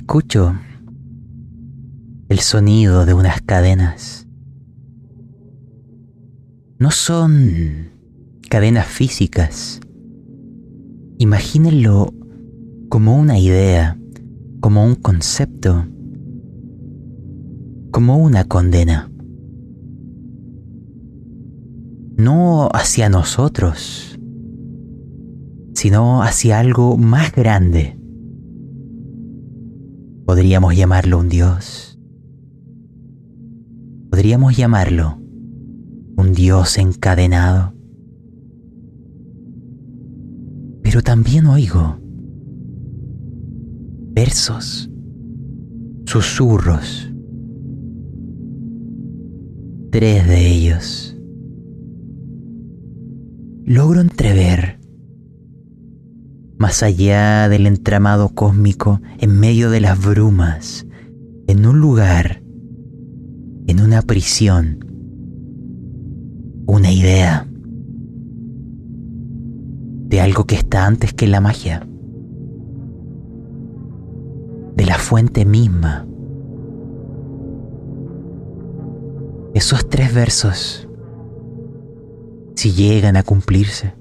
Escucho el sonido de unas cadenas. No son cadenas físicas. Imagínenlo como una idea, como un concepto, como una condena. No hacia nosotros, sino hacia algo más grande. Podríamos llamarlo un Dios. Podríamos llamarlo un Dios encadenado. Pero también oigo versos, susurros, tres de ellos. Logro entrever más allá del entramado cósmico, en medio de las brumas, en un lugar, en una prisión, una idea de algo que está antes que la magia, de la fuente misma. Esos tres versos, si llegan a cumplirse,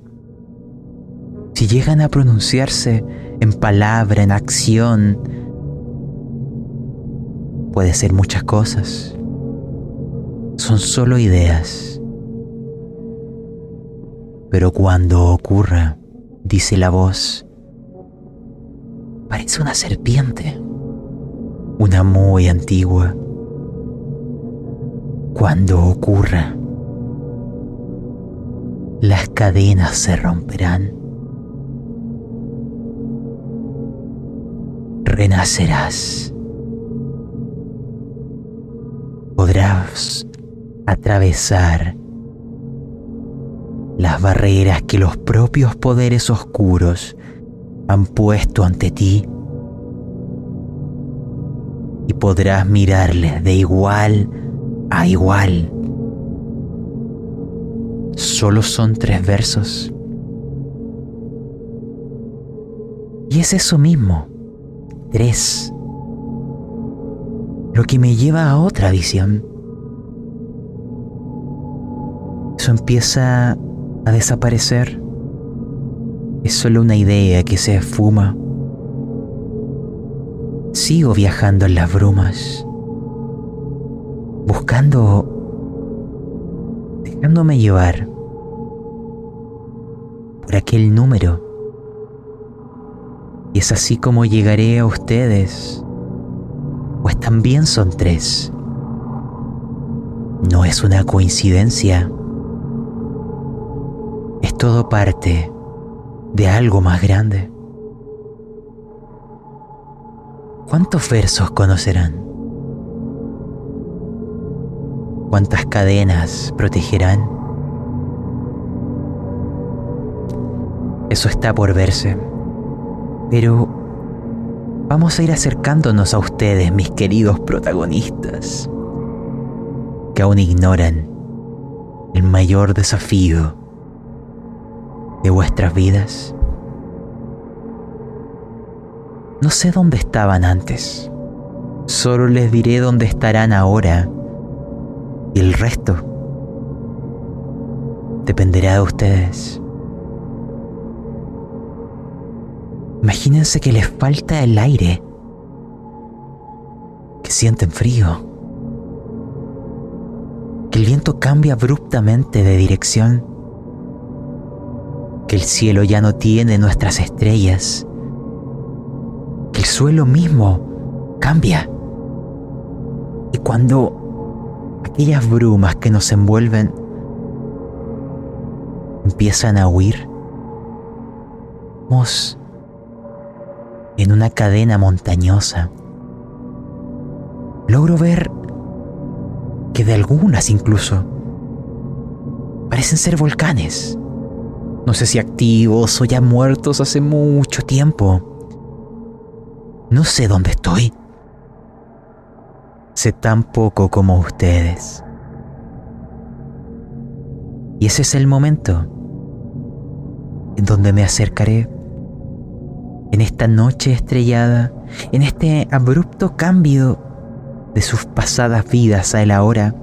si llegan a pronunciarse en palabra, en acción, puede ser muchas cosas. Son solo ideas. Pero cuando ocurra, dice la voz, parece una serpiente, una muy antigua. Cuando ocurra, las cadenas se romperán renacerás. Podrás atravesar las barreras que los propios poderes oscuros han puesto ante ti y podrás mirarles de igual a igual. Solo son tres versos. Y es eso mismo tres. Lo que me lleva a otra visión. Eso empieza a desaparecer. Es solo una idea que se esfuma. Sigo viajando en las brumas, buscando, dejándome llevar por aquel número y es así como llegaré a ustedes, pues también son tres. No es una coincidencia. Es todo parte de algo más grande. ¿Cuántos versos conocerán? ¿Cuántas cadenas protegerán? Eso está por verse. Pero vamos a ir acercándonos a ustedes, mis queridos protagonistas, que aún ignoran el mayor desafío de vuestras vidas. No sé dónde estaban antes, solo les diré dónde estarán ahora y el resto dependerá de ustedes. Imagínense que les falta el aire, que sienten frío, que el viento cambia abruptamente de dirección, que el cielo ya no tiene nuestras estrellas, que el suelo mismo cambia. Y cuando aquellas brumas que nos envuelven empiezan a huir, vamos en una cadena montañosa. Logro ver que de algunas incluso parecen ser volcanes. No sé si activos o ya muertos hace mucho tiempo. No sé dónde estoy. Sé tan poco como ustedes. Y ese es el momento en donde me acercaré en esta noche estrellada, en este abrupto cambio de sus pasadas vidas a el ahora,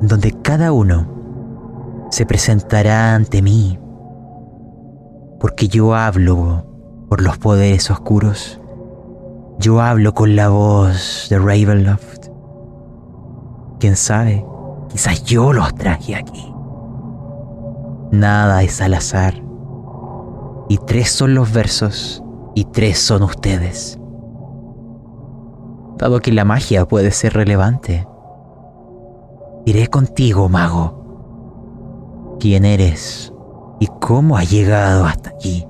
donde cada uno se presentará ante mí, porque yo hablo por los poderes oscuros, yo hablo con la voz de Ravenloft. Quién sabe, quizás yo los traje aquí. Nada es al azar. Y tres son los versos y tres son ustedes. Dado que la magia puede ser relevante, iré contigo, mago. ¿Quién eres y cómo has llegado hasta aquí?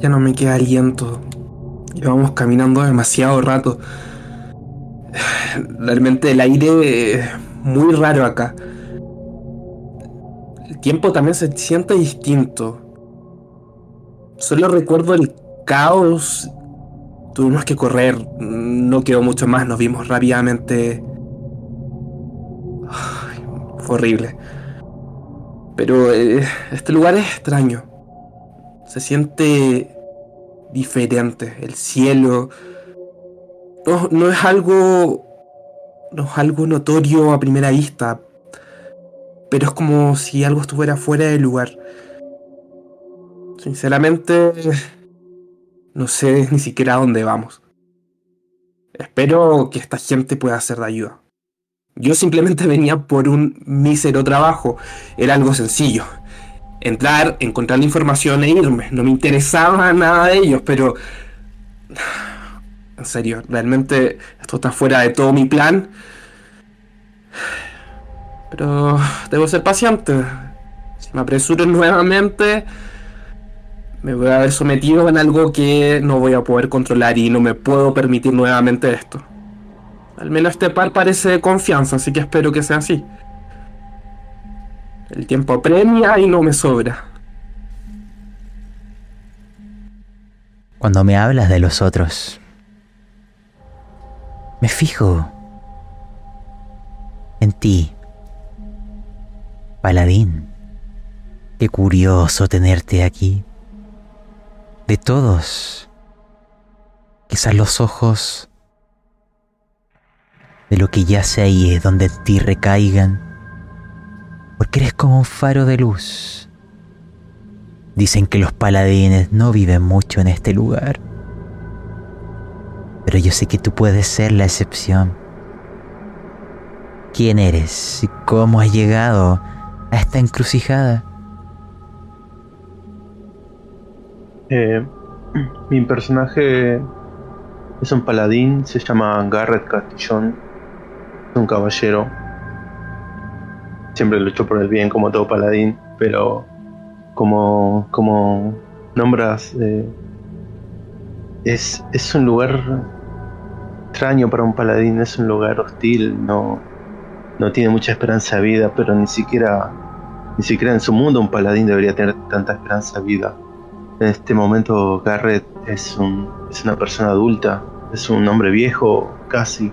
Ya no me queda aliento. Llevamos caminando demasiado rato. Realmente el aire es muy raro acá. Tiempo también se siente distinto. Solo recuerdo el caos. Tuvimos que correr. No quedó mucho más. Nos vimos rápidamente. fue horrible. Pero eh, este lugar es extraño. Se siente diferente. El cielo. No es algo. No es algo notorio a primera vista. Pero es como si algo estuviera fuera del lugar. Sinceramente, no sé ni siquiera a dónde vamos. Espero que esta gente pueda ser de ayuda. Yo simplemente venía por un mísero trabajo. Era algo sencillo. Entrar, encontrar la información e irme. No me interesaba nada de ellos, pero... En serio, realmente esto está fuera de todo mi plan. Pero debo ser paciente. Si me apresuro nuevamente, me voy a ver sometido en algo que no voy a poder controlar y no me puedo permitir nuevamente esto. Al menos este par parece de confianza, así que espero que sea así. El tiempo apremia y no me sobra. Cuando me hablas de los otros, me fijo en ti, paladín. Qué curioso tenerte aquí de todos. Quizás los ojos de lo que yace ahí es donde ti recaigan, porque eres como un faro de luz. Dicen que los paladines no viven mucho en este lugar, pero yo sé que tú puedes ser la excepción. ¿Quién eres y cómo has llegado a esta encrucijada? Eh, mi personaje es un paladín, se llama Garrett Castillón, es un caballero. Siempre luchó por el bien como todo paladín, pero como, como nombras, eh, es, es un lugar extraño para un paladín, es un lugar hostil, no, no tiene mucha esperanza de vida, pero ni siquiera, ni siquiera en su mundo un paladín debería tener tanta esperanza de vida en este momento Garrett es, un, es una persona adulta, es un hombre viejo casi,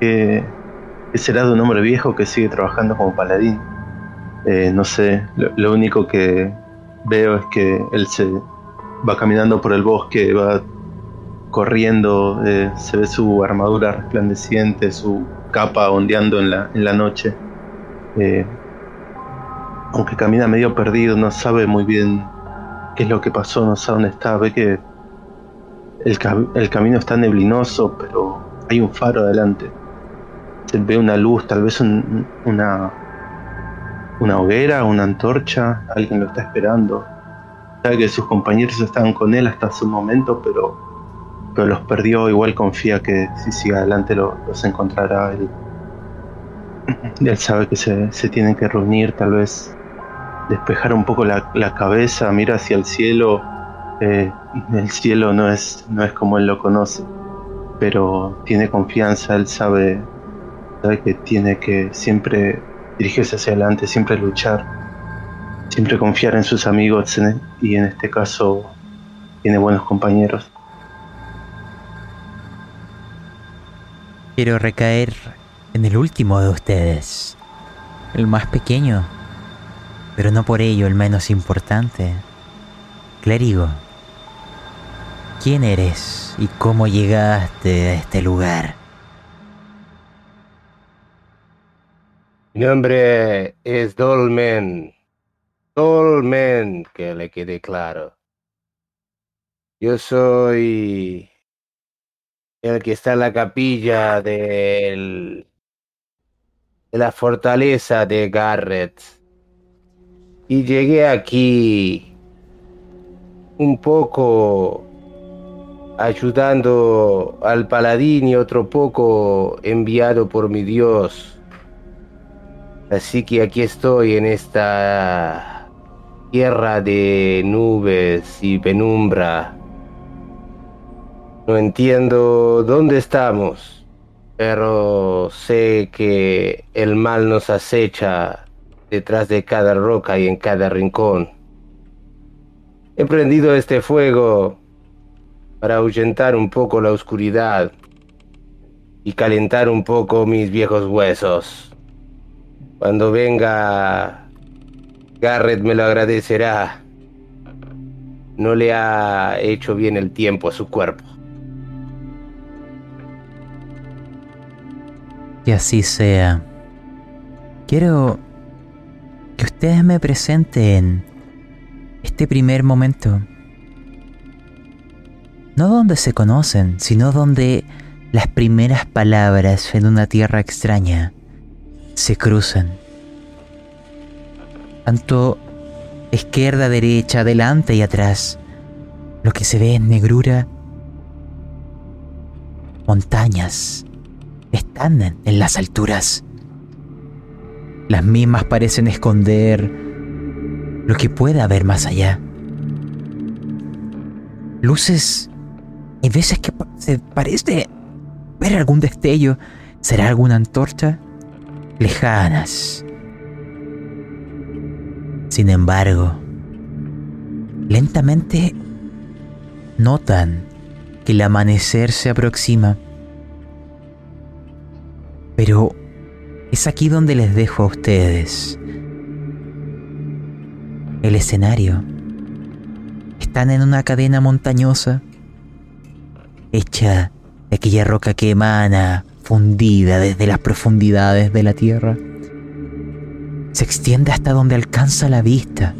que, será de un hombre viejo que sigue trabajando como paladín. Eh, no sé, lo, único que veo es que él se va caminando por el bosque, va corriendo, eh, se ve su armadura resplandeciente, su capa ondeando en la, noche. Eh, aunque camina medio perdido, no sabe muy bien qué es lo que pasó, no sé dónde está, ve que el, camino está neblinoso, pero hay un faro adelante. Se ve una luz, tal vez una, una hoguera, una antorcha, alguien lo está esperando. Sabe que sus compañeros estaban con él hasta un momento, pero, pero los perdió. Igual confía que si sigue adelante los encontrará. Él, él sabe que se, se tienen que reunir, tal vez despejar un poco la, cabeza, mira hacia el cielo. Eh, el cielo no es, no es como él lo conoce, pero tiene confianza, él sabe, sabe que tiene que siempre dirigirse hacia adelante, siempre luchar, siempre confiar en sus amigos y en este caso tiene buenos compañeros. Quiero recaer en el último de ustedes, el más pequeño pero no por ello el menos importante. Clérigo, ¿quién eres y cómo llegaste a este lugar? Mi nombre es Dolmen. Dolmen, que le quede claro. Yo soy el que está en la capilla de la fortaleza de Garrett. Y llegué aquí un poco ayudando al paladín y otro poco enviado por mi Dios. Así que aquí estoy en esta tierra de nubes y penumbra no entiendo dónde estamos, pero sé que el mal nos acecha detrás de cada roca y en cada rincón. He prendido este fuego para ahuyentar un poco la oscuridad y calentar un poco mis viejos huesos. Cuando venga, Garrett me lo agradecerá. No le ha hecho bien el tiempo a su cuerpo. Que así sea. Quiero que ustedes me presenten este primer momento. No donde se conocen, sino donde las primeras palabras en una tierra extraña se cruzan. Tanto izquierda, derecha, adelante y atrás. Lo que se ve es negrura, montañas, están en las alturas. Las mismas parecen esconder lo que puede haber más allá. Luces y veces que se parece ver algún destello. ¿Será alguna antorcha? Lejanas. Sin embargo, lentamente notan que el amanecer se aproxima pero es aquí donde les dejo a ustedes el escenario. Están en una cadena montañosa hecha de aquella roca que emana, fundida desde las profundidades de la tierra. Se extiende hasta donde alcanza la vista.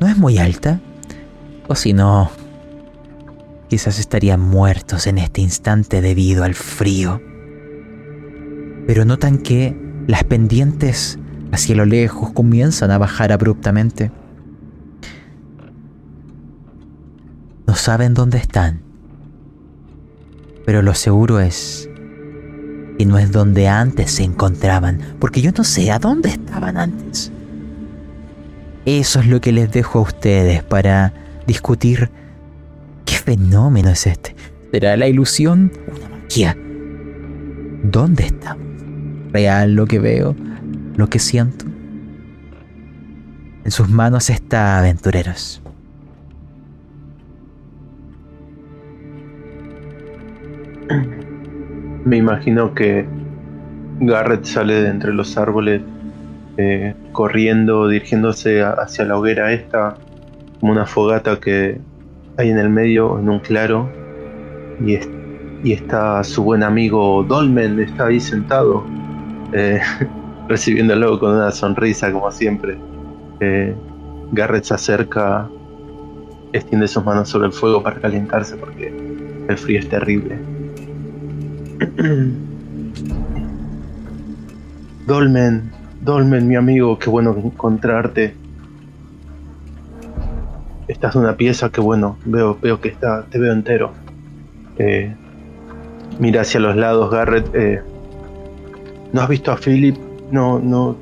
No es muy alta, o si no, quizás estarían muertos en este instante debido al frío pero notan que las pendientes hacia lo lejos comienzan a bajar abruptamente. No saben dónde están, pero lo seguro es que no es donde antes se encontraban, porque yo no sé a dónde estaban antes. Eso es lo que les dejo a ustedes para discutir qué fenómeno es este. ¿Será la ilusión? Una magia. ¿Dónde estamos? Real lo que veo, lo que siento. En sus manos está aventureros. Me imagino que Garrett sale de entre los árboles eh, corriendo, dirigiéndose hacia la hoguera esta, como una fogata que hay en el medio, en un claro, y, y está su buen amigo Dolmen, está ahí sentado, eh, recibiéndolo con una sonrisa como siempre. Eh, Garrett se acerca, extiende sus manos sobre el fuego para calentarse porque el frío es terrible. Dolmen, Dolmen, mi amigo, qué bueno encontrarte. Estás una pieza, qué bueno, veo, veo que está, te veo entero. Eh, mira hacia los lados, Garrett. Eh, ¿No has visto a Philip? No, no.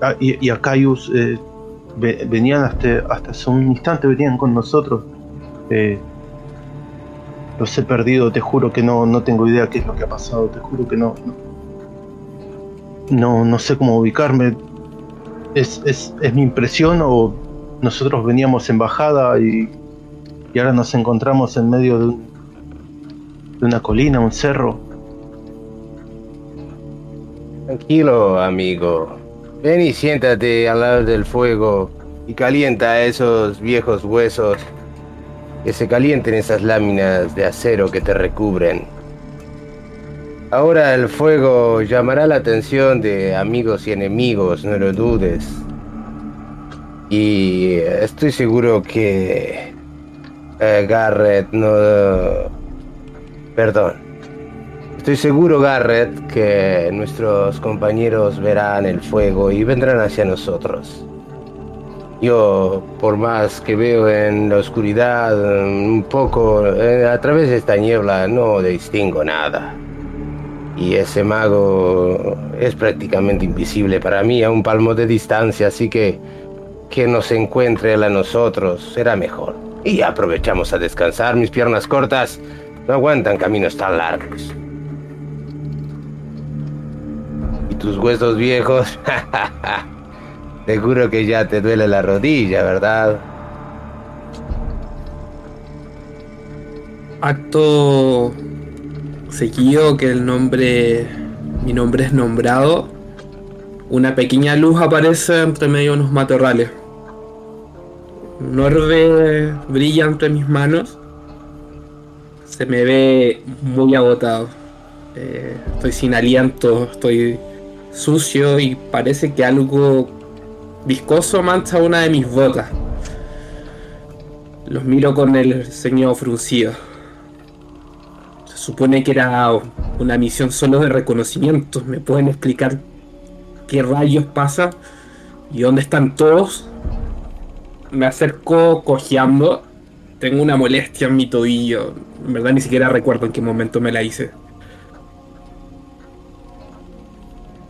Ah, y, a Caius eh, venían hasta, hasta hace un instante, venían con nosotros. Eh, los he perdido, te juro que no, no tengo idea qué es lo que ha pasado, te juro que no. No, no, sé cómo ubicarme. ¿Es, es, ¿Es, mi impresión o nosotros veníamos en bajada y, y ahora nos encontramos en medio de, de una colina, un cerro? Tranquilo, amigo. ven y siéntate al lado del fuego y calienta esos viejos huesos. Que se calienten esas láminas de acero que te recubren. Ahora el fuego llamará la atención de amigos y enemigos, no lo dudes. Y estoy seguro que eh, Garrett no... Perdón. Estoy seguro, Garrett, que nuestros compañeros verán el fuego y vendrán hacia nosotros. Yo, por más que veo en la oscuridad, un poco, eh, a través de esta niebla, no distingo nada. Y ese mago es prácticamente invisible para mí a un palmo de distancia, así que que nos encuentre él a nosotros será mejor. Y aprovechamos a descansar, mis piernas cortas no aguantan caminos tan largos. Tus huesos viejos, seguro que ya te duele la rodilla, ¿verdad? Acto seguido que el nombre, mi nombre es nombrado, una pequeña luz aparece entre medio de unos matorrales. Un orbe brilla entre mis manos. Se me ve muy agotado. Eh, estoy sin aliento, estoy sucio y parece que algo viscoso mancha una de mis botas. Los miro con el ceño fruncido supone que era una misión solo de reconocimiento. ¿Me pueden explicar qué rayos pasa y dónde están todos? Me acerco cojeando. Tengo una molestia en mi tobillo. En verdad ni siquiera recuerdo en qué momento me la hice.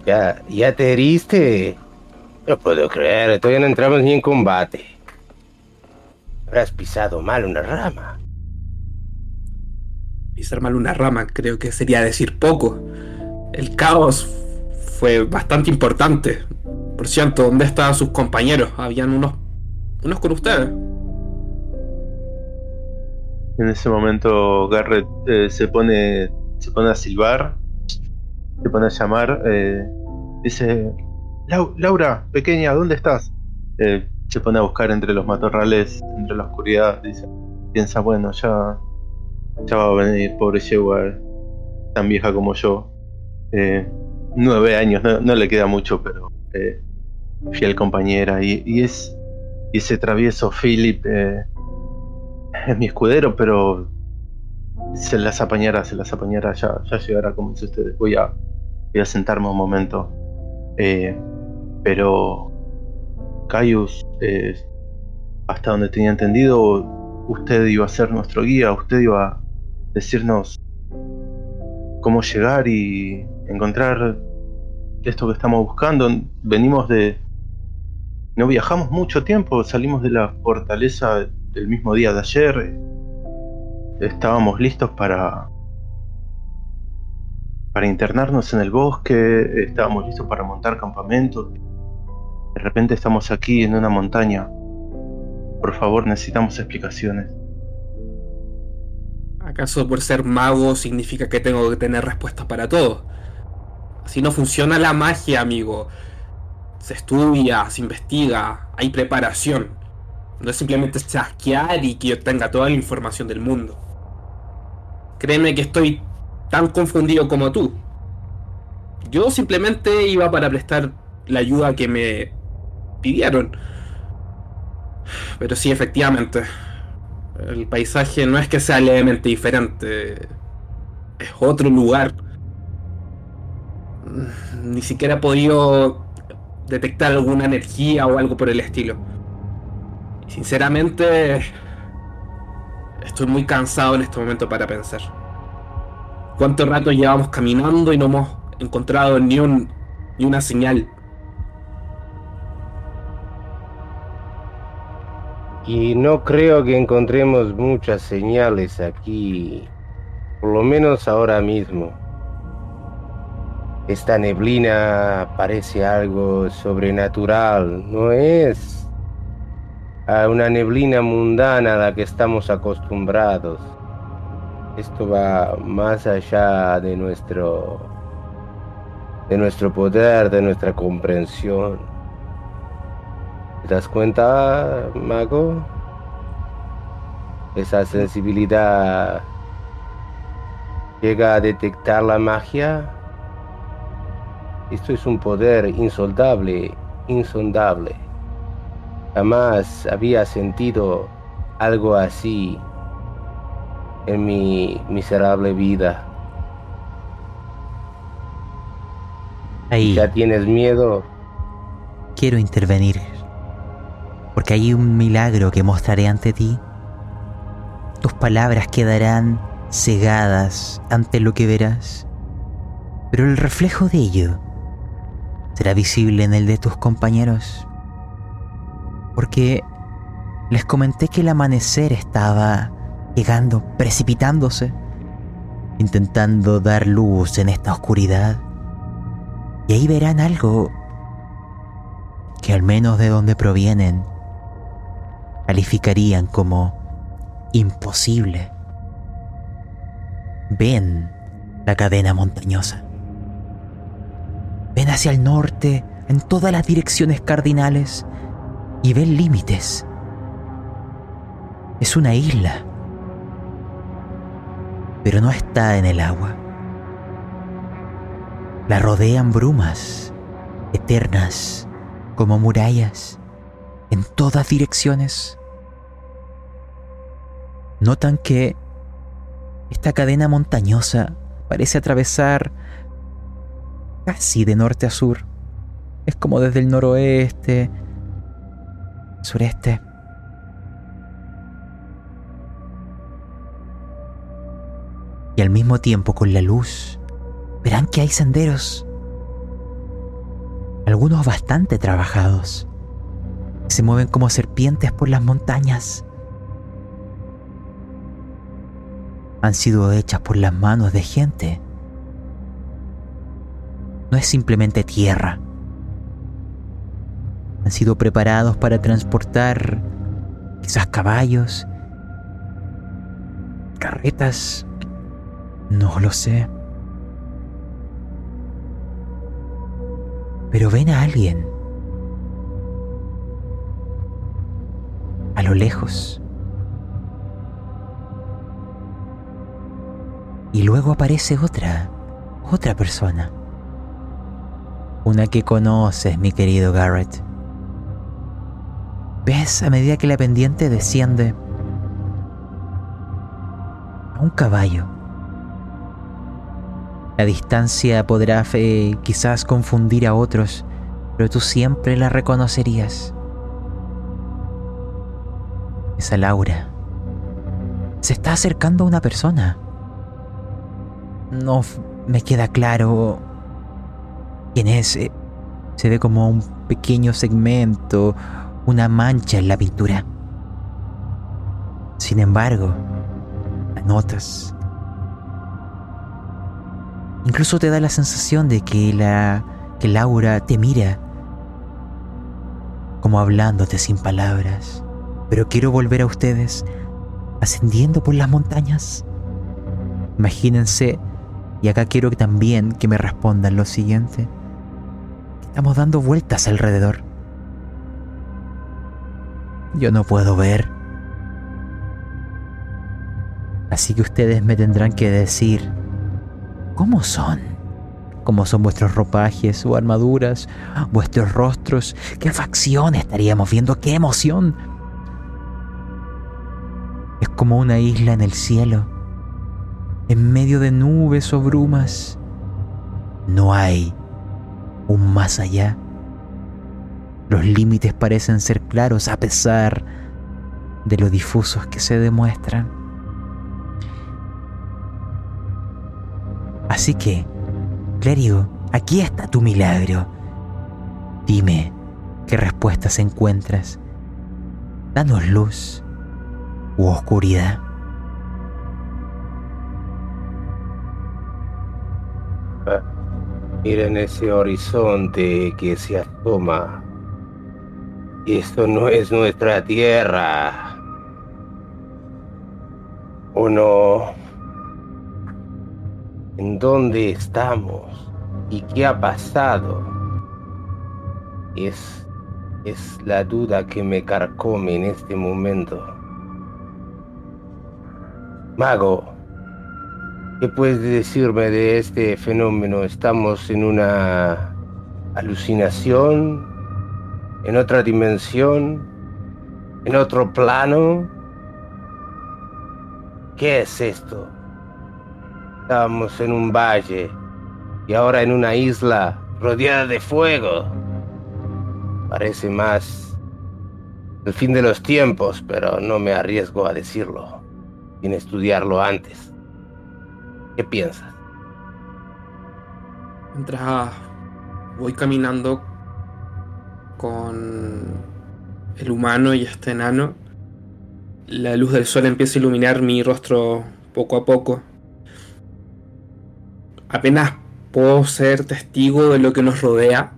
Ya, ya te heriste. No puedo creer, todavía no entramos ni en combate. Habrás pisado mal una rama pisar mal una rama, creo que sería decir poco. El caos fue bastante importante. Por cierto, ¿dónde estaban sus compañeros? Habían unos, unos con ustedes. En ese momento Garrett eh, se pone se pone a silbar, se pone a llamar, eh, dice Laura, pequeña, ¿dónde estás? Eh, se pone a buscar entre los matorrales, entre la oscuridad, dice, piensa, bueno, ya ya va a venir, pobre yegua, tan vieja como yo. Eh, nueve años, no, le queda mucho, pero eh, fiel compañera. Y, es y ese travieso Philip es mi escudero, pero se las apañará, se las apañará, ya, ya llegará, como dice ustedes. Voy a, voy a sentarme un momento. pero Caius, hasta donde tenía entendido, usted iba a ser nuestro guía, usted iba a decirnos cómo llegar y encontrar esto que estamos buscando. Venimos de... No viajamos mucho tiempo, salimos de la fortaleza el mismo día de ayer. Estábamos listos para... Para internarnos en el bosque, estábamos listos para montar campamentos. De repente estamos aquí en una montaña. Por favor, necesitamos explicaciones. ¿Acaso por ser mago significa que tengo que tener respuestas para todo? Así no funciona la magia, amigo. Se estudia, se investiga, hay preparación. No es simplemente chasquear y que yo tenga toda la información del mundo. Créeme que estoy tan confundido como tú. Yo simplemente iba para prestar la ayuda que me pidieron. Pero sí, efectivamente, el paisaje no es que sea levemente diferente, es otro lugar. Ni siquiera he podido detectar alguna energía o algo por el estilo. Sinceramente, estoy muy cansado en este momento para pensar. ¿Cuánto rato llevamos caminando y no hemos encontrado ni, un, ni una señal? Y no creo que encontremos muchas señales aquí, por lo menos ahora mismo. Esta neblina parece algo sobrenatural, no es a una neblina mundana a la que estamos acostumbrados. Esto va más allá de nuestro de nuestro poder, de nuestra comprensión. ¿Te das cuenta, mago? Esa sensibilidad llega a detectar la magia. Esto es un poder insoldable, insondable. Jamás había sentido algo así en mi miserable vida. Ahí ¿Ya tienes miedo? quiero intervenir. Porque hay un milagro que mostraré ante ti. Tus palabras quedarán cegadas ante lo que verás. Pero el reflejo de ello será visible en el de tus compañeros. Porque les comenté que el amanecer estaba llegando, precipitándose, intentando dar luz en esta oscuridad. Y ahí verán algo que al menos de donde provienen calificarían como imposible. Ven la cadena montañosa. Ven hacia el norte en todas las direcciones cardinales y ven límites. Es una isla, pero no está en el agua. La rodean brumas eternas como murallas en todas direcciones. Notan que esta cadena montañosa parece atravesar casi de norte a sur. Es como desde el noroeste, sureste. Y al mismo tiempo con la luz, verán que hay senderos, algunos bastante trabajados, se mueven como serpientes por las montañas. Han sido hechas por las manos de gente. No es simplemente tierra. Han sido preparados para transportar quizás caballos, carretas, no lo sé. Pero ven a alguien. A lo lejos. Y luego aparece otra, otra persona. Una que conoces, mi querido Garrett. ¿Ves a medida que la pendiente desciende? A un caballo. La distancia podrá eh, quizás confundir a otros, pero tú siempre la reconocerías. Esa Laura. Se está acercando a una persona. No me queda claro quién es. Eh, Se ve como un pequeño segmento, una mancha en la pintura. Sin embargo, la notas. Incluso te da la sensación de que la que Laura te mira como hablándote sin palabras. Pero quiero volver a ustedes ascendiendo por las montañas. Imagínense, y acá quiero también que me respondan lo siguiente. Estamos dando vueltas alrededor. Yo no puedo ver. Así que ustedes me tendrán que decir cómo son. ¿Cómo son vuestros ropajes o armaduras? ¿Vuestros rostros? ¿Qué facción estaríamos viendo? ¿Qué emoción? Es como una isla en el cielo, en medio de nubes o brumas. No hay un más allá. Los límites parecen ser claros a pesar de lo difusos que se demuestran. Así que, clérigo, aquí está tu milagro. Dime qué respuestas encuentras. Danos luz u oscuridad. Miren ese horizonte que se asoma. Esto no es nuestra tierra. ¿O no? ¿En dónde estamos? ¿Y qué ha pasado? Es, es la duda que me carcome en este momento. Mago, ¿qué puedes decirme de este fenómeno? ¿Estamos en una alucinación? ¿En otra dimensión? ¿En otro plano? ¿Qué es esto? Estamos en un valle y ahora en una isla rodeada de fuego. Parece más el fin de los tiempos, pero no me arriesgo a decirlo sin estudiarlo antes. ¿Qué piensas? Mientras voy caminando con el humano y este enano, la luz del sol empieza a iluminar mi rostro poco a poco. Apenas puedo ser testigo de lo que nos rodea.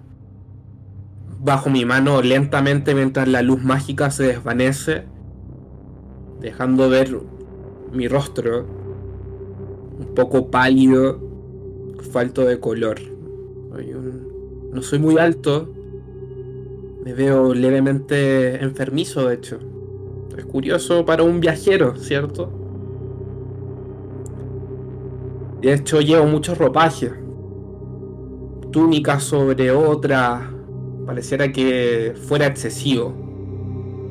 Bajo mi mano lentamente mientras la luz mágica se desvanece, dejando ver mi rostro un poco pálido, falto de color. No soy muy alto, me veo levemente enfermizo de hecho. Es curioso para un viajero, ¿cierto? De hecho llevo mucho ropaje. Túnica sobre otra. Pareciera que fuera excesivo.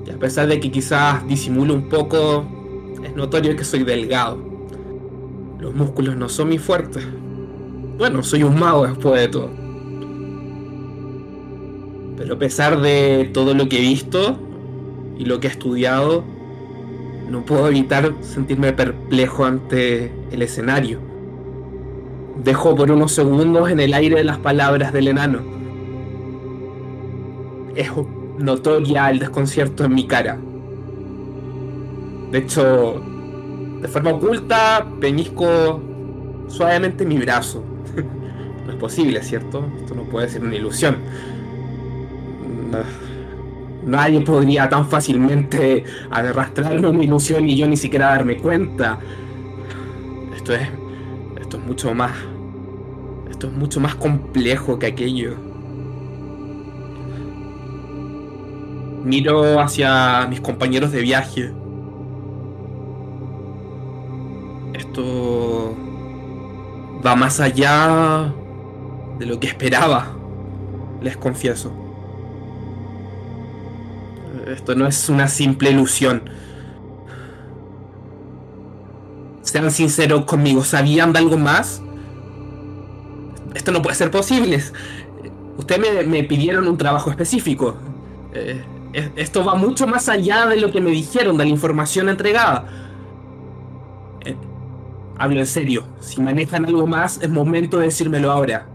Y a pesar de que quizás disimule un poco, es notorio que soy delgado. Los músculos no son muy fuertes. Bueno, soy un mago después de todo. Pero a pesar de todo lo que he visto, y lo que he estudiado, no puedo evitar sentirme perplejo ante el escenario. Dejo por unos segundos en el aire las palabras del enano. Es notoria el desconcierto en mi cara. De hecho, de forma oculta, peñisco suavemente mi brazo. no es posible, ¿cierto? Esto no puede ser una ilusión. Nadie podría tan fácilmente arrastrarme una ilusión y yo ni siquiera darme cuenta. Esto es. Esto es mucho más. Esto es mucho más complejo que aquello. Miro hacia mis compañeros de viaje. Esto va más allá de lo que esperaba, les confieso. Esto no es una simple ilusión. Sean sinceros conmigo, ¿sabían de algo más? Esto no puede ser posible. Ustedes me, pidieron un trabajo específico. Eh, esto va mucho más allá de lo que me dijeron, de la información entregada. Eh, hablo en serio. Si manejan algo más, es momento de decírmelo ahora.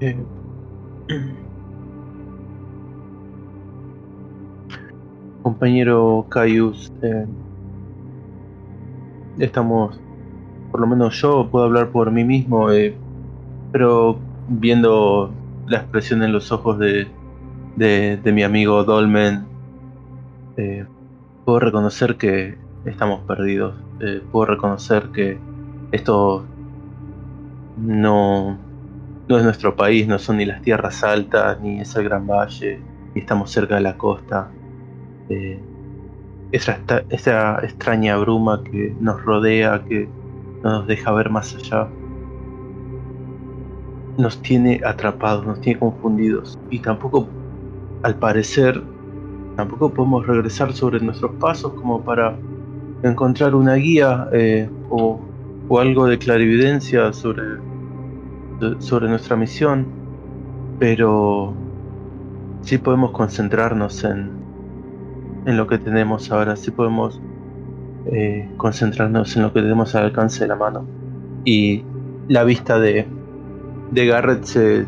Eh, compañero Caius, estamos, por lo menos yo puedo hablar por mí mismo, eh, pero viendo la expresión en los ojos de, de, mi amigo Dolmen, puedo reconocer que estamos perdidos, puedo reconocer que esto no, no es nuestro país, no son ni las tierras altas, ni ese gran valle, y estamos cerca de la costa. Eh, esa, esa extraña bruma que nos rodea, que no nos deja ver más allá, nos tiene atrapados, nos tiene confundidos, y tampoco, al parecer, tampoco podemos regresar sobre nuestros pasos como para encontrar una guía eh, o, o algo de clarividencia sobre sobre nuestra misión, pero sí podemos concentrarnos en, en lo que tenemos ahora, sí podemos eh, concentrarnos en lo que tenemos al alcance de la mano. Y la vista de, de Garrett se,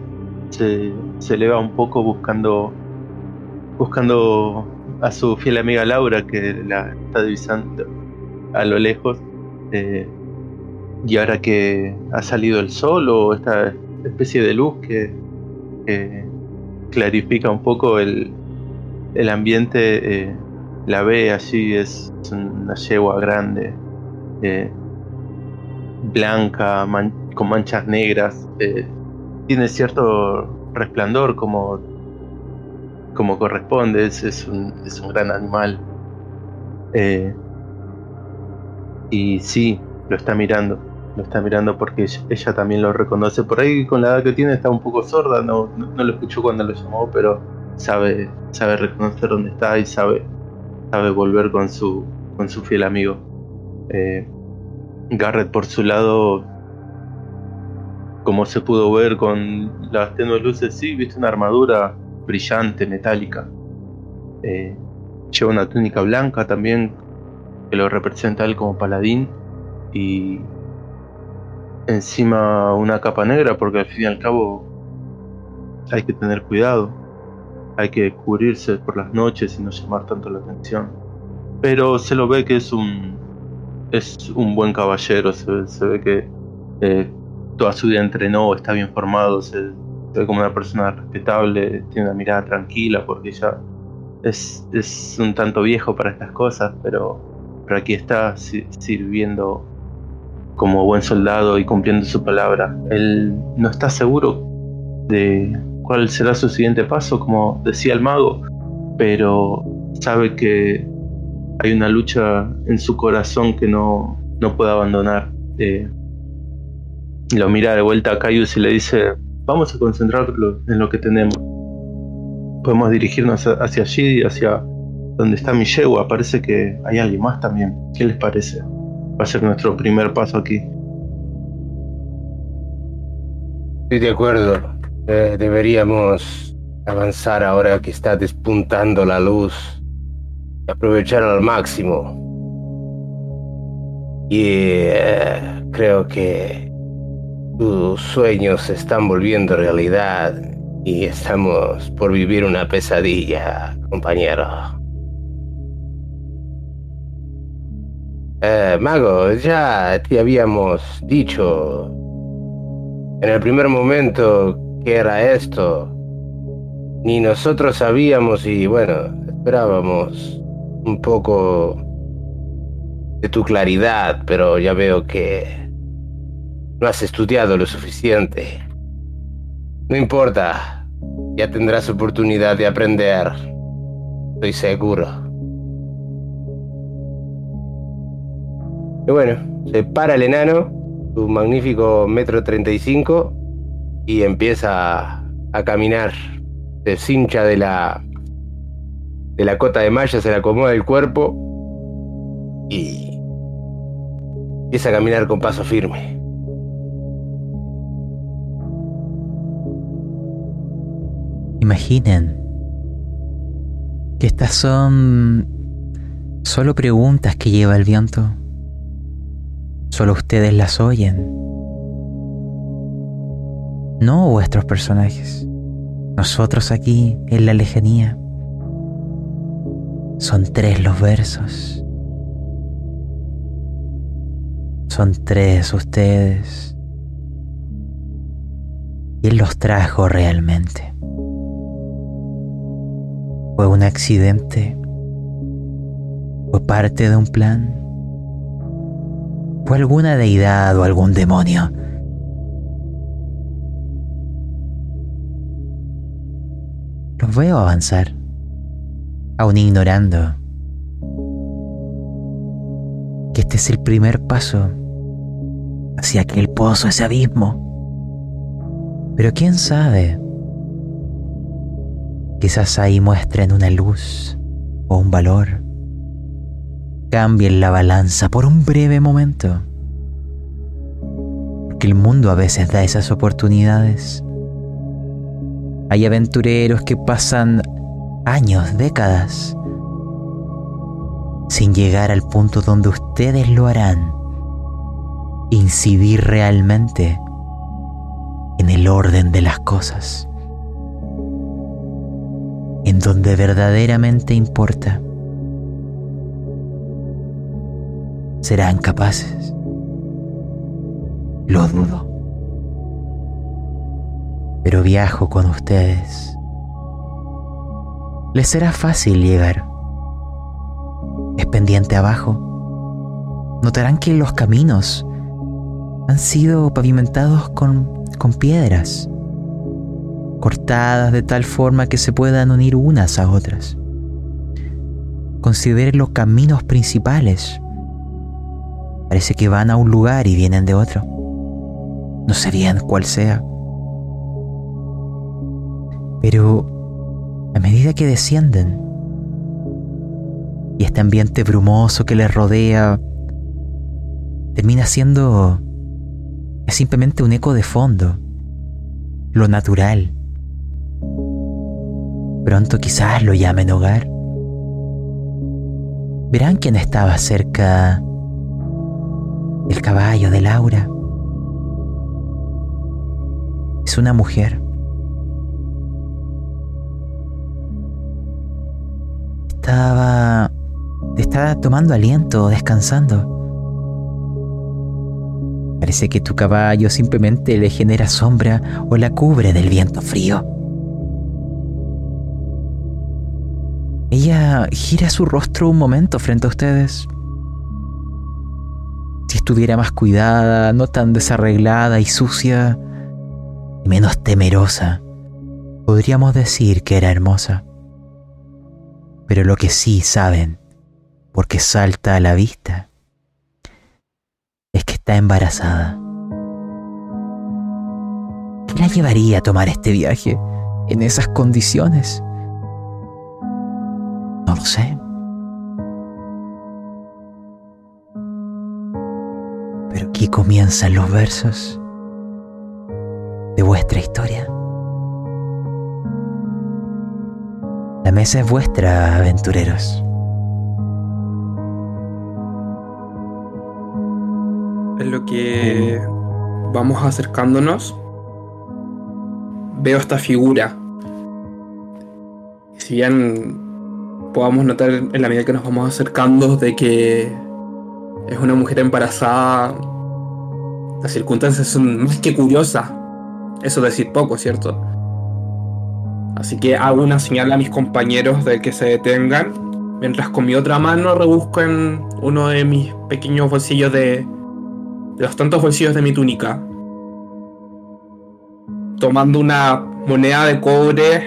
se, eleva un poco buscando, buscando a su fiel amiga Laura que la está divisando a lo lejos. Eh, y ahora que ha salido el sol o esta especie de luz que, clarifica un poco el, el ambiente, eh, la ve allí, es una yegua grande, eh, blanca, con manchas negras. Eh, tiene cierto resplandor como, como corresponde, es, un, es un, gran animal. Eh, y sí, lo está mirando, lo está mirando porque ella, también lo reconoce. Por ahí con la edad que tiene está un poco sorda, no, no, lo escuchó cuando lo llamó, pero sabe, sabe reconocer dónde está y sabe, sabe volver con su, con su fiel amigo. Eh, Garrett por su lado, como se pudo ver con las tenues luces, sí, viste una armadura brillante, metálica. Eh, lleva una túnica blanca también, que lo representa él como paladín, y encima una capa negra, porque al fin y al cabo hay que tener cuidado, hay que cubrirse por las noches y no llamar tanto la atención. Pero se lo ve que es un es un buen caballero, se, ve que eh, toda su vida entrenó, está bien formado, se, ve como una persona respetable, tiene una mirada tranquila porque ya es, es un tanto viejo para estas cosas, pero, pero aquí está sirviendo como buen soldado y cumpliendo su palabra. Él no está seguro de cuál será su siguiente paso, como decía el mago, pero sabe que hay una lucha en su corazón que no, no puede abandonar. Eh, lo mira de vuelta a Caius y le dice, vamos a concentrarlo en lo que tenemos. Podemos dirigirnos hacia allí, hacia donde está mi yegua. Parece que hay alguien más también. ¿Qué les parece? Va a ser nuestro primer paso aquí. Estoy de acuerdo. Eh, deberíamos avanzar ahora que está despuntando la luz aprovechar al máximo. Y eh, creo que tus sueños se están volviendo realidad y estamos por vivir una pesadilla, compañero. Eh, Mago, ya te habíamos dicho en el primer momento era esto. Ni nosotros sabíamos y bueno, esperábamos un poco de tu claridad, pero ya veo que no has estudiado lo suficiente. No importa, ya tendrás oportunidad de aprender, estoy seguro. Y bueno, se para el enano, su magnífico metro 35, y empieza a caminar. Se cincha de la de la cota de malla, se le acomoda el cuerpo y empieza a caminar con paso firme. Imaginen que estas son solo preguntas que lleva el viento. Solo ustedes las oyen. No vuestros personajes. Nosotros aquí en la lejanía. Son tres los versos. Son tres ustedes. Él los trajo realmente. ¿Fue un accidente? ¿Fue parte de un plan? ¿Fue alguna deidad o algún demonio? Los veo avanzar aún ignorando que este es el primer paso hacia aquel pozo, ese abismo. Pero quién sabe, quizás ahí muestren una luz o un valor, cambien la balanza por un breve momento, porque el mundo a veces da esas oportunidades. Hay aventureros que pasan años, décadas, sin llegar al punto donde ustedes lo harán, incidir realmente en el orden de las cosas, en donde verdaderamente importa. ¿Serán capaces? Lo dudo. Pero viajo con ustedes les será fácil llegar. Es pendiente abajo. Notarán que los caminos han sido pavimentados con, con piedras, cortadas de tal forma que se puedan unir unas a otras. Consideren los caminos principales. Parece que van a un lugar y vienen de otro. No sé bien cuál sea. Pero a medida que descienden y este ambiente brumoso que les rodea termina siendo simplemente un eco de fondo, lo natural. Pronto quizás lo llamen hogar. Verán quién estaba cerca del caballo de Laura. Es una mujer. Estaba. estaba tomando aliento, descansando. Parece que tu caballo simplemente le genera sombra o la cubre del viento frío. Ella gira su rostro un momento frente a ustedes. Si estuviera más cuidada, no tan desarreglada y sucia, y menos temerosa, podríamos decir que era hermosa. Pero lo que sí saben, porque salta a la vista, es que está embarazada. ¿Qué la llevaría a tomar este viaje en esas condiciones? No lo sé. Pero aquí comienzan los versos de vuestra historia. La mesa es vuestra, aventureros. En lo que vamos acercándonos, veo esta figura. Si bien podamos notar en la medida que nos vamos acercando de que es una mujer embarazada, las circunstancias son más que curiosas. Eso decir poco, ¿cierto? Así que hago una señal a mis compañeros de que se detengan, mientras con mi otra mano rebusco en uno de mis pequeños bolsillos de, los tantos bolsillos de mi túnica. Tomando una moneda de cobre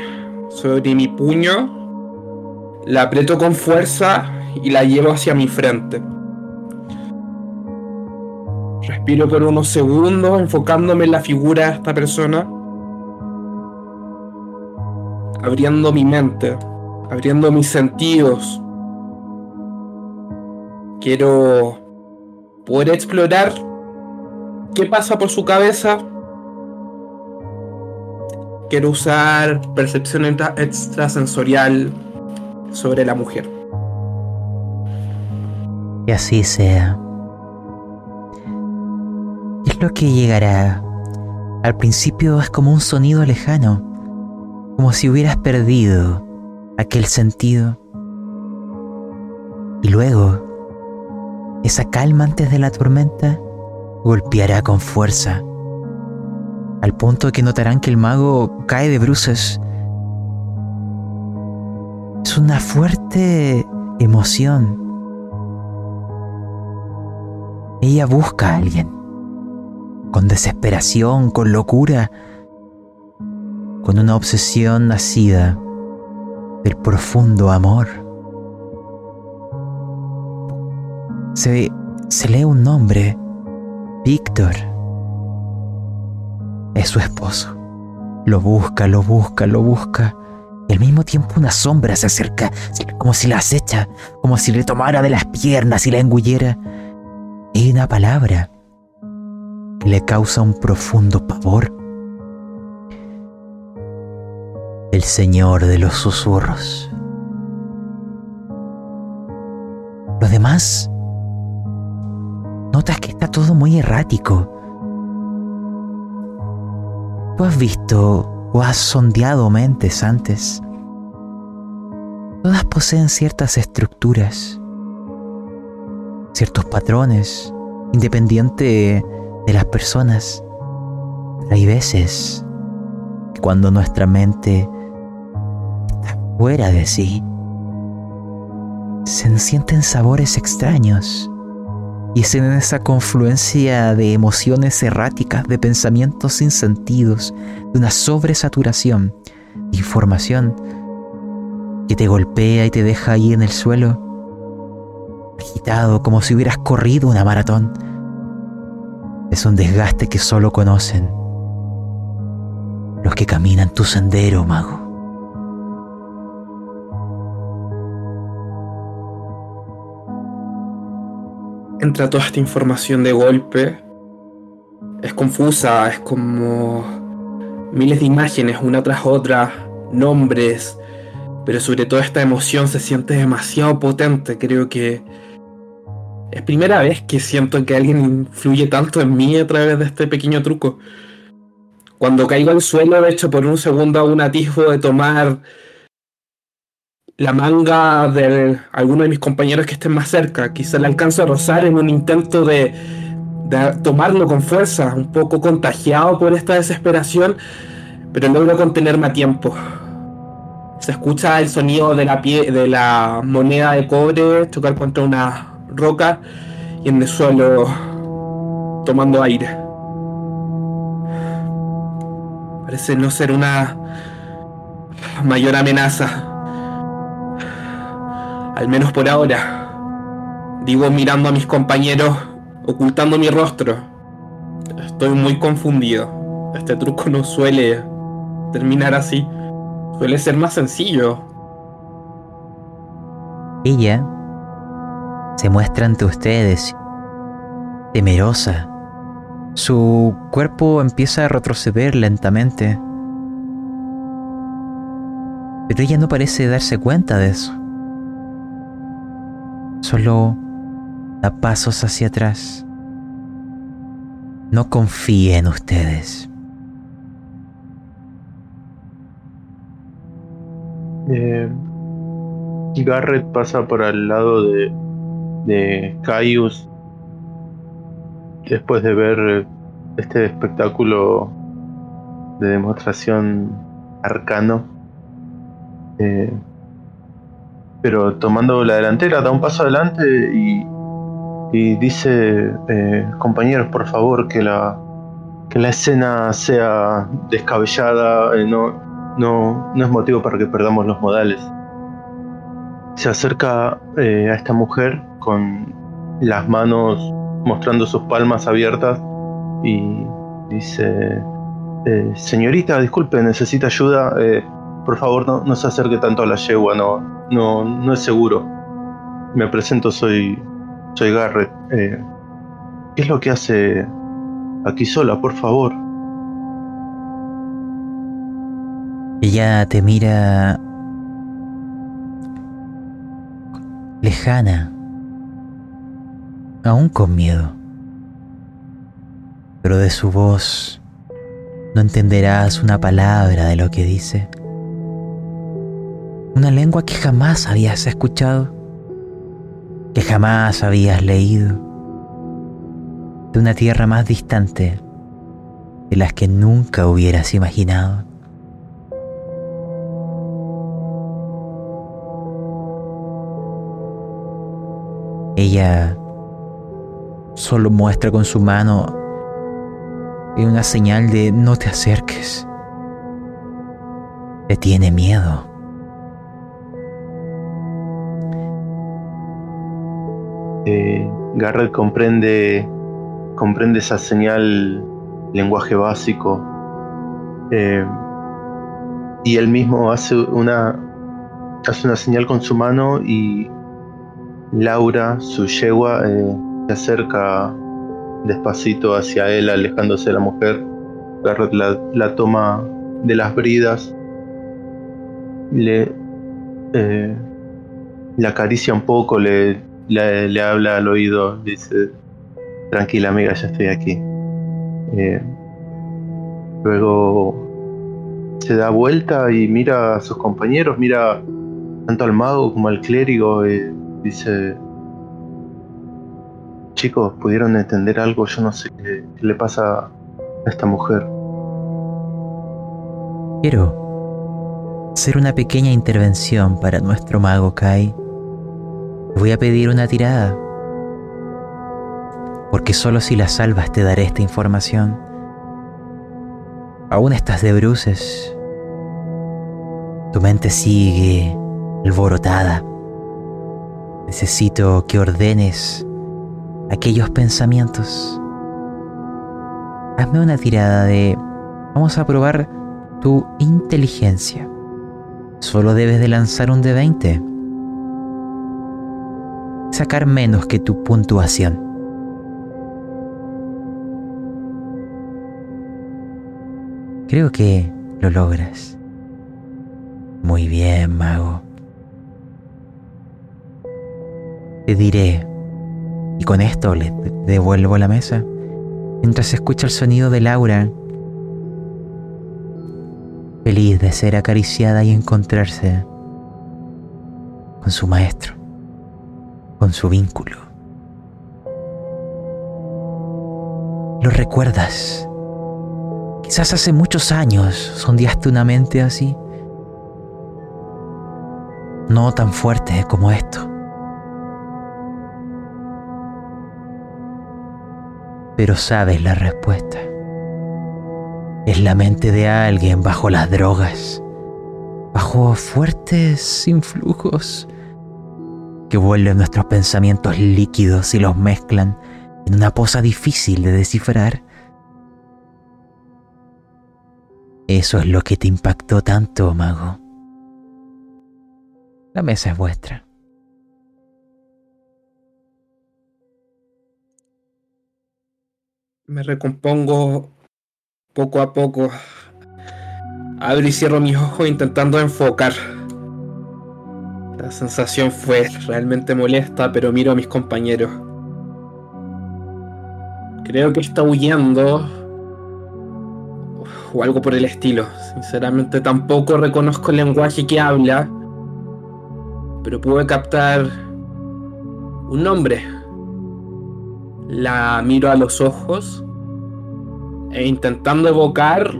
sobre mi puño, la aprieto con fuerza y la llevo hacia mi frente. Respiro por unos segundos enfocándome en la figura de esta persona. Abriendo mi mente, abriendo mis sentidos. Quiero poder explorar qué pasa por su cabeza. Quiero usar percepción extrasensorial sobre la mujer. Y así sea. Es lo que llegará. Al principio es como un sonido lejano, como si hubieras perdido aquel sentido. Y luego, esa calma antes de la tormenta golpeará con fuerza, al punto que notarán que el mago cae de bruces es una fuerte emoción. Ella busca a alguien, con desesperación, con locura, con una obsesión nacida del profundo amor. Se, se lee un nombre, Víctor. Es su esposo. Lo busca, lo busca, lo busca al mismo tiempo una sombra se acerca, como si la acecha, como si le tomara de las piernas y la engullera. Y una palabra que le causa un profundo pavor. El Señor de los susurros. Lo demás, notas que está todo muy errático. ¿Tú has visto o has sondeado mentes antes. Todas poseen ciertas estructuras, ciertos patrones, independiente de las personas. hay veces que cuando nuestra mente fuera de sí, se sienten sabores extraños, Y es en esa confluencia de emociones erráticas, de pensamientos sin sentidos, de una sobresaturación de información que te golpea y te deja ahí en el suelo, agitado como si hubieras corrido una maratón. Es un desgaste que solo conocen los que caminan tu sendero, mago. Entra toda esta información de golpe. Es confusa, es como miles de imágenes una tras otra, nombres, pero sobre todo esta emoción se siente demasiado potente. Creo que es primera vez que siento que alguien influye tanto en mí a través de este pequeño truco. Cuando caigo al suelo, de hecho, por un segundo hago un atisbo de tomar la manga de alguno de mis compañeros que estén más cerca. Quizá le alcanzo a rozar en un intento de, de tomarlo con fuerza, un poco contagiado por esta desesperación, pero logro contenerme a tiempo. Se escucha el sonido de la, pie, de la moneda de cobre chocar contra una roca y en el suelo tomando aire. Parece no ser una mayor amenaza. Al menos por ahora. Digo mirando a mis compañeros, ocultando mi rostro. Estoy muy confundido. Este truco no suele terminar así. Suele ser más sencillo. Ella se muestra ante ustedes temerosa. Su cuerpo empieza a retroceder lentamente. Pero ella no parece darse cuenta de eso. Solo da pasos hacia atrás. No confíe en ustedes. Eh, Garrett pasa por al lado de, de Caius después de ver este espectáculo de demostración arcano. Eh, pero tomando la delantera, da un paso adelante y, y dice, eh, compañeros, por favor, que la, que la escena sea descabellada, eh, no, no, no es motivo para que perdamos los modales. Se acerca eh, a esta mujer con las manos mostrando sus palmas abiertas y dice, señorita, disculpe, necesita ayuda, por favor no, no, se acerque tanto a la yegua, no, no, no es seguro. Me presento, soy, soy Garrett. Eh, ¿Qué es lo que hace aquí sola, por favor? Ella te mira lejana, aún con miedo, pero de su voz no entenderás una palabra de lo que dice. Una lengua que jamás habías escuchado, que jamás habías leído, de una tierra más distante de las que nunca hubieras imaginado. Ella solo muestra con su mano una señal de no te acerques. Te tiene miedo. Eh, Garrett comprende, comprende esa señal, lenguaje básico, eh, y él mismo hace una, hace una señal con su mano y Laura, su yegua, eh, se acerca despacito hacia él, alejándose de la mujer. Garrett la, la toma de las bridas, le, eh, le acaricia un poco, le, le, habla al oído, dice, tranquila amiga, ya estoy aquí. Eh, luego se da vuelta y mira a sus compañeros, mira tanto al mago como al clérigo. Eh, dice, chicos, ¿pudieron entender algo? Yo no sé qué, qué, le pasa a esta mujer. Quiero hacer una pequeña intervención para nuestro mago Kai. Voy a pedir una tirada. porque solo si la salvas te daré esta información. Aún estás de bruces. Tu mente sigue alborotada. Necesito que ordenes aquellos pensamientos. Hazme una tirada de... Vamos a probar tu inteligencia. Solo debes de lanzar un de 20. Sacar menos que tu puntuación. Creo que lo logras. Muy bien, mago. Te diré, y con esto le devuelvo la mesa, mientras escucha el sonido de Laura, feliz de ser acariciada y encontrarse con su maestro, con su vínculo. Lo recuerdas. Quizás hace muchos años sondeaste una mente así no tan fuerte como esto. Pero sabes la respuesta. Es la mente de alguien bajo las drogas, bajo fuertes influjos que vuelven nuestros pensamientos líquidos y los mezclan en una posa difícil de descifrar. Eso es lo que te impactó tanto, mago. La mesa es vuestra. Me recompongo poco a poco. Abro y cierro mis ojos intentando enfocar. La sensación fue realmente molesta, pero miro a mis compañeros. Creo que está huyendo. O algo por el estilo. Sinceramente tampoco reconozco el lenguaje que habla pero pude captar un nombre. La miro a los ojos e intentando evocar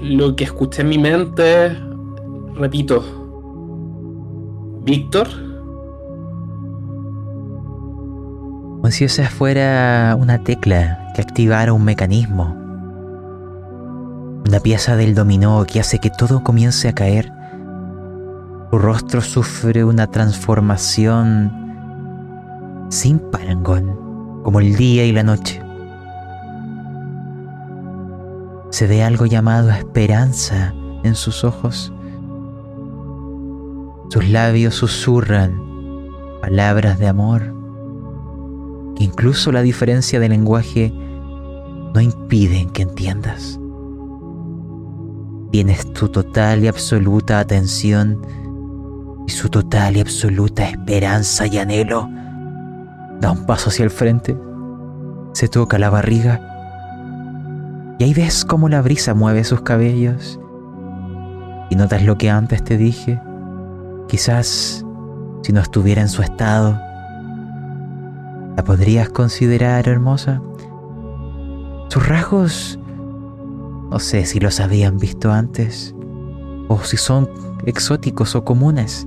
lo que escuché en mi mente, repito, Víctor. Como si esa fuera una tecla que activara un mecanismo. Una pieza del dominó que hace que todo comience a caer su rostro sufre una transformación sin parangón, como el día y la noche. Se ve algo llamado esperanza en sus ojos. Sus labios susurran palabras de amor. incluso la diferencia de lenguaje no impiden que entiendas. Tienes tu total y absoluta atención y su total y absoluta esperanza y anhelo, da un paso hacia el frente, se toca la barriga y ahí ves cómo la brisa mueve sus cabellos y notas lo que antes te dije, quizás si no estuviera en su estado, ¿la podrías considerar hermosa? Sus rasgos, no sé si los habían visto antes o si son exóticos o comunes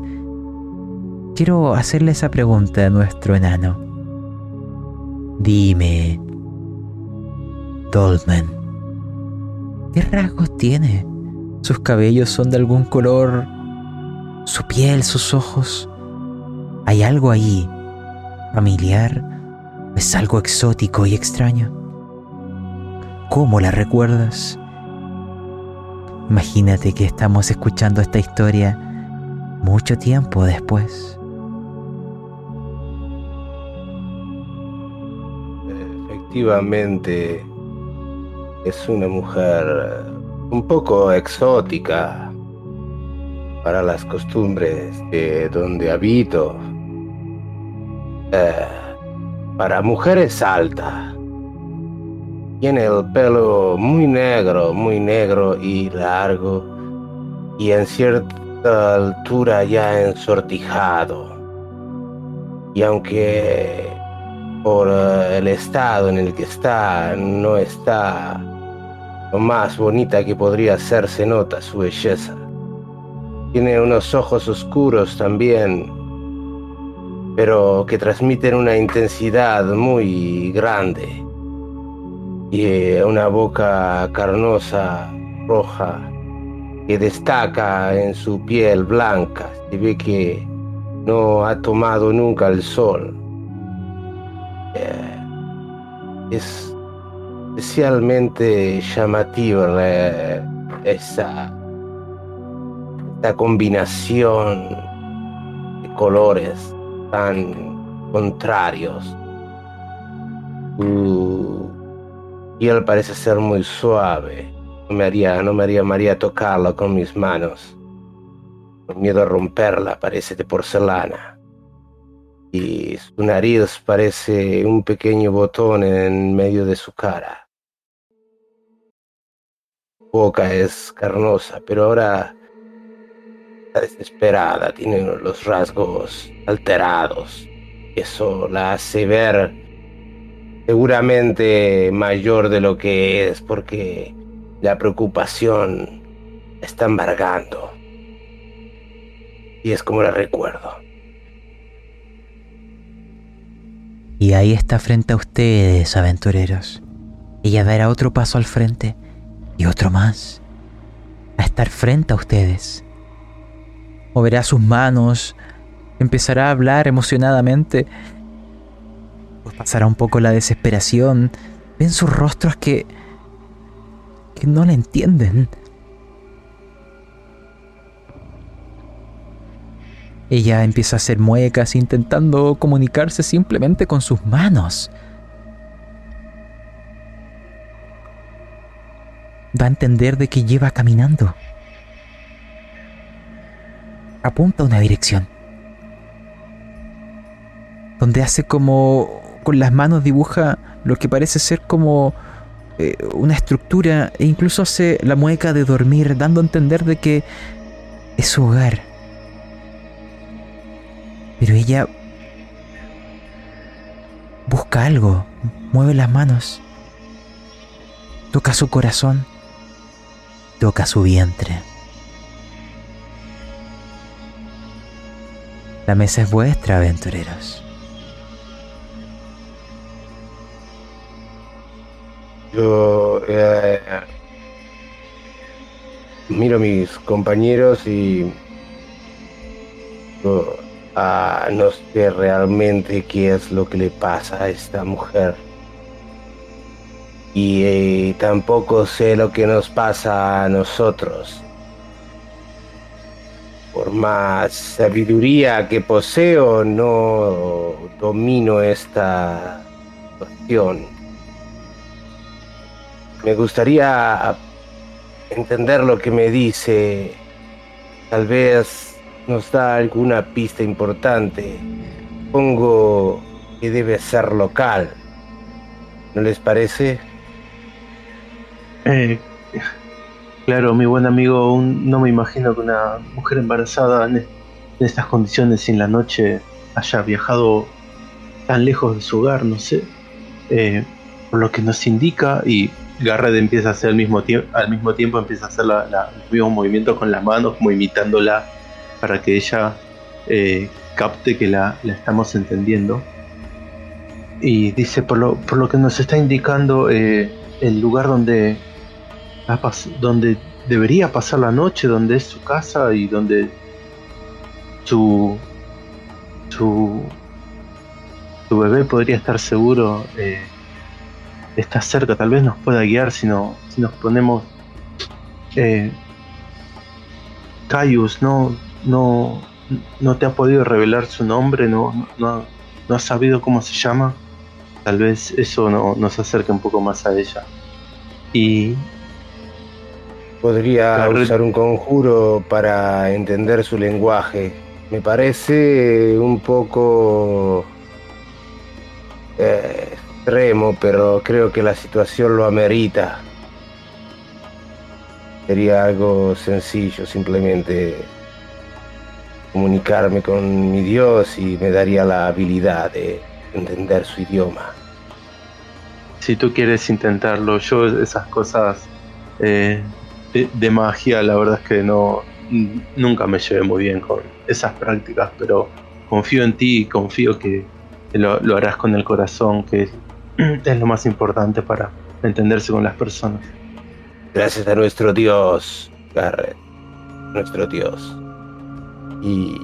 quiero hacerle esa pregunta a nuestro enano. Dime, Dolmen, ¿qué rasgos tiene? ¿Sus cabellos son de algún color? ¿Su piel, sus ojos? ¿Hay algo ahí familiar? ¿Es algo exótico y extraño? ¿Cómo la recuerdas? Imagínate que estamos escuchando esta historia mucho tiempo después. efectivamente es una mujer un poco exótica para las costumbres de donde habito. Eh, para mujeres alta. Tiene el pelo muy negro, muy negro y largo y en cierta altura ya ensortijado. Y aunque por eh, el estado en el que está, no está lo más bonita que podría ser, se nota su belleza. Tiene unos ojos oscuros también, pero que transmiten una intensidad muy grande y eh, una boca carnosa, roja, que destaca en su piel blanca. Se ve que no ha tomado nunca el sol. Eh, es especialmente llamativa esa, esta combinación de colores tan contrarios. Su piel parece ser muy suave. No me haría, no me haría María tocarla con mis manos. Con miedo a romperla, parece de porcelana. Y su nariz parece un pequeño botón en medio de su cara. boca es carnosa, pero ahora está desesperada, tiene los rasgos alterados. Eso la hace ver seguramente mayor de lo que es porque la preocupación está embargando. Y es como la recuerdo. Y ahí está frente a ustedes, aventureros. Ella dará otro paso al frente y otro más. A estar frente a ustedes. Moverá sus manos, empezará a hablar emocionadamente. Pues pasará un poco la desesperación. Ven sus rostros que. que no la entienden. Ella empieza a hacer muecas intentando comunicarse simplemente con sus manos. Va a entender de que lleva caminando. Apunta a una dirección. Donde hace como con las manos dibuja lo que parece ser como eh, una estructura e incluso hace la mueca de dormir dando a entender de que es su hogar pero ella busca algo, mueve las manos, toca su corazón, toca su vientre. La mesa es vuestra, aventureros. Yo eh, miro a mis compañeros y Ah, no sé realmente qué es lo que le pasa a esta mujer. Y eh, tampoco sé lo que nos pasa a nosotros. Por más sabiduría que poseo, no domino esta cuestión. Me gustaría entender lo que me dice. Tal vez nos da alguna pista importante. Pongo que debe ser local. ¿No les parece? Eh, claro, mi buen amigo, no me imagino que una mujer embarazada en, estas condiciones en la noche haya viajado tan lejos de su hogar, no sé. Eh, por lo que nos indica, y Garrett empieza a hacer al mismo, tiempo al mismo tiempo, empieza a hacer la, los mismos movimientos con las manos, como imitándola para que ella eh, capte que la, estamos entendiendo. Y dice, por lo, por lo que nos está indicando eh, el lugar donde, donde debería pasar la noche, donde es su casa y donde su, su, su bebé podría estar seguro, eh, está cerca, tal vez nos pueda guiar si, no, si nos ponemos... Eh, Caius, ¿no? no, no te ha podido revelar su nombre, no, no, no has sabido cómo se llama, tal vez eso no, nos acerque un poco más a ella. Y podría usar un conjuro para entender su lenguaje. Me parece un poco eh, extremo, pero creo que la situación lo amerita. Sería algo sencillo, simplemente comunicarme con mi Dios y me daría la habilidad de entender su idioma. Si tú quieres intentarlo, yo esas cosas eh, de, magia, la verdad es que no nunca me llevé muy bien con esas prácticas, pero confío en ti y confío que lo, lo harás con el corazón, que es lo más importante para entenderse con las personas. Gracias a nuestro Dios, Garrett. Nuestro Dios. Y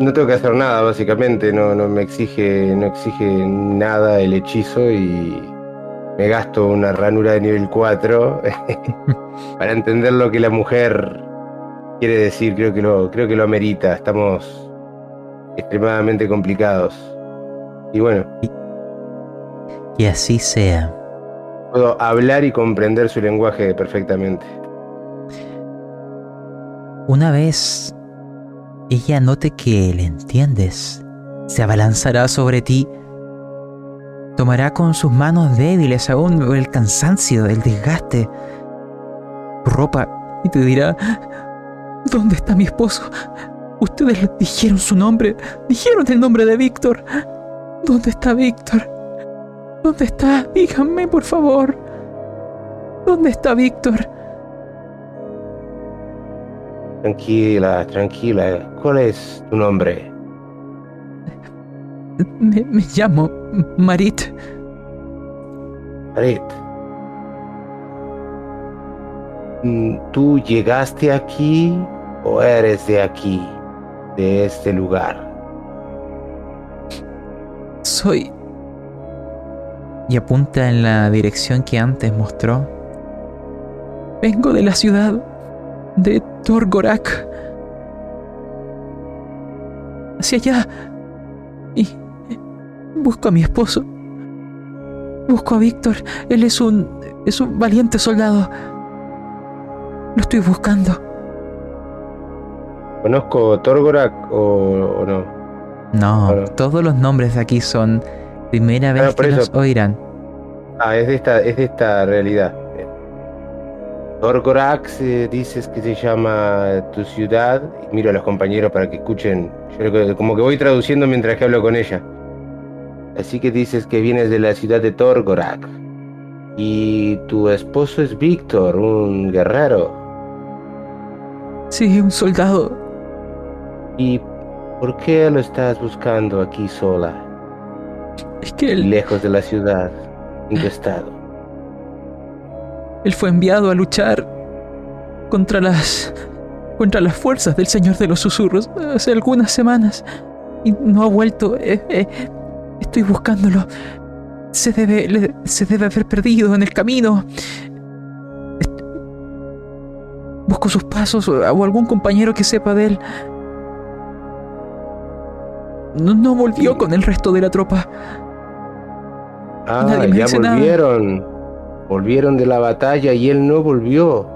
no tengo que hacer nada, básicamente. No, no me exige, no exige nada el hechizo y me gasto una ranura de nivel 4 para entender lo que la mujer quiere decir. Creo que lo, creo que lo amerita. Estamos extremadamente complicados. Y bueno. Y así sea. Puedo hablar y comprender su lenguaje perfectamente. Una vez ella note que le entiendes, se abalanzará sobre ti, tomará con sus manos débiles aún el cansancio, el desgaste, tu ropa y te dirá, ¿dónde está mi esposo? Ustedes dijeron su nombre, dijeron el nombre de Víctor. ¿Dónde está Víctor? ¿Dónde está? Díganme, por favor. ¿Dónde está Víctor? Tranquila, tranquila. ¿Cuál es tu nombre? Me, me llamo Marit. Marit. Mm, ¿Tú llegaste aquí o eres de aquí, de este lugar? Soy... Y apunta en la dirección que antes mostró. Vengo de la ciudad de Torgorak. Hacia allá. Busco a mi esposo. Busco a Víctor. Él es un es un valiente soldado. Lo estoy buscando. ¿Conozco Torgorak o, o no? No, Bueno. todos los nombres de aquí son primera vez Ah, por que eso. nos oirán. Ah, es de esta, es de esta realidad. Torgorak eh, dices que se llama tu ciudad. Miro a los compañeros para que escuchen. Yo como que voy traduciendo mientras que hablo con ella. Así que dices que vienes de la ciudad de Torgorak. Y tu esposo es Víctor, un guerrero. Sí, un soldado. ¿Y por qué lo estás buscando aquí sola? Es que él, Lejos de la ciudad, en tu estado. él fue enviado a luchar contra las contra las fuerzas del Señor de los Susurros hace algunas semanas y no ha vuelto. Eh, eh, estoy buscándolo. Se debe le- se debe haber perdido en el camino. Busco sus pasos o, o algún compañero que sepa de él. No, no volvió con el resto de la tropa. Ah, Nadie me ya dice nada. volvieron. Volvieron de la batalla y él no volvió.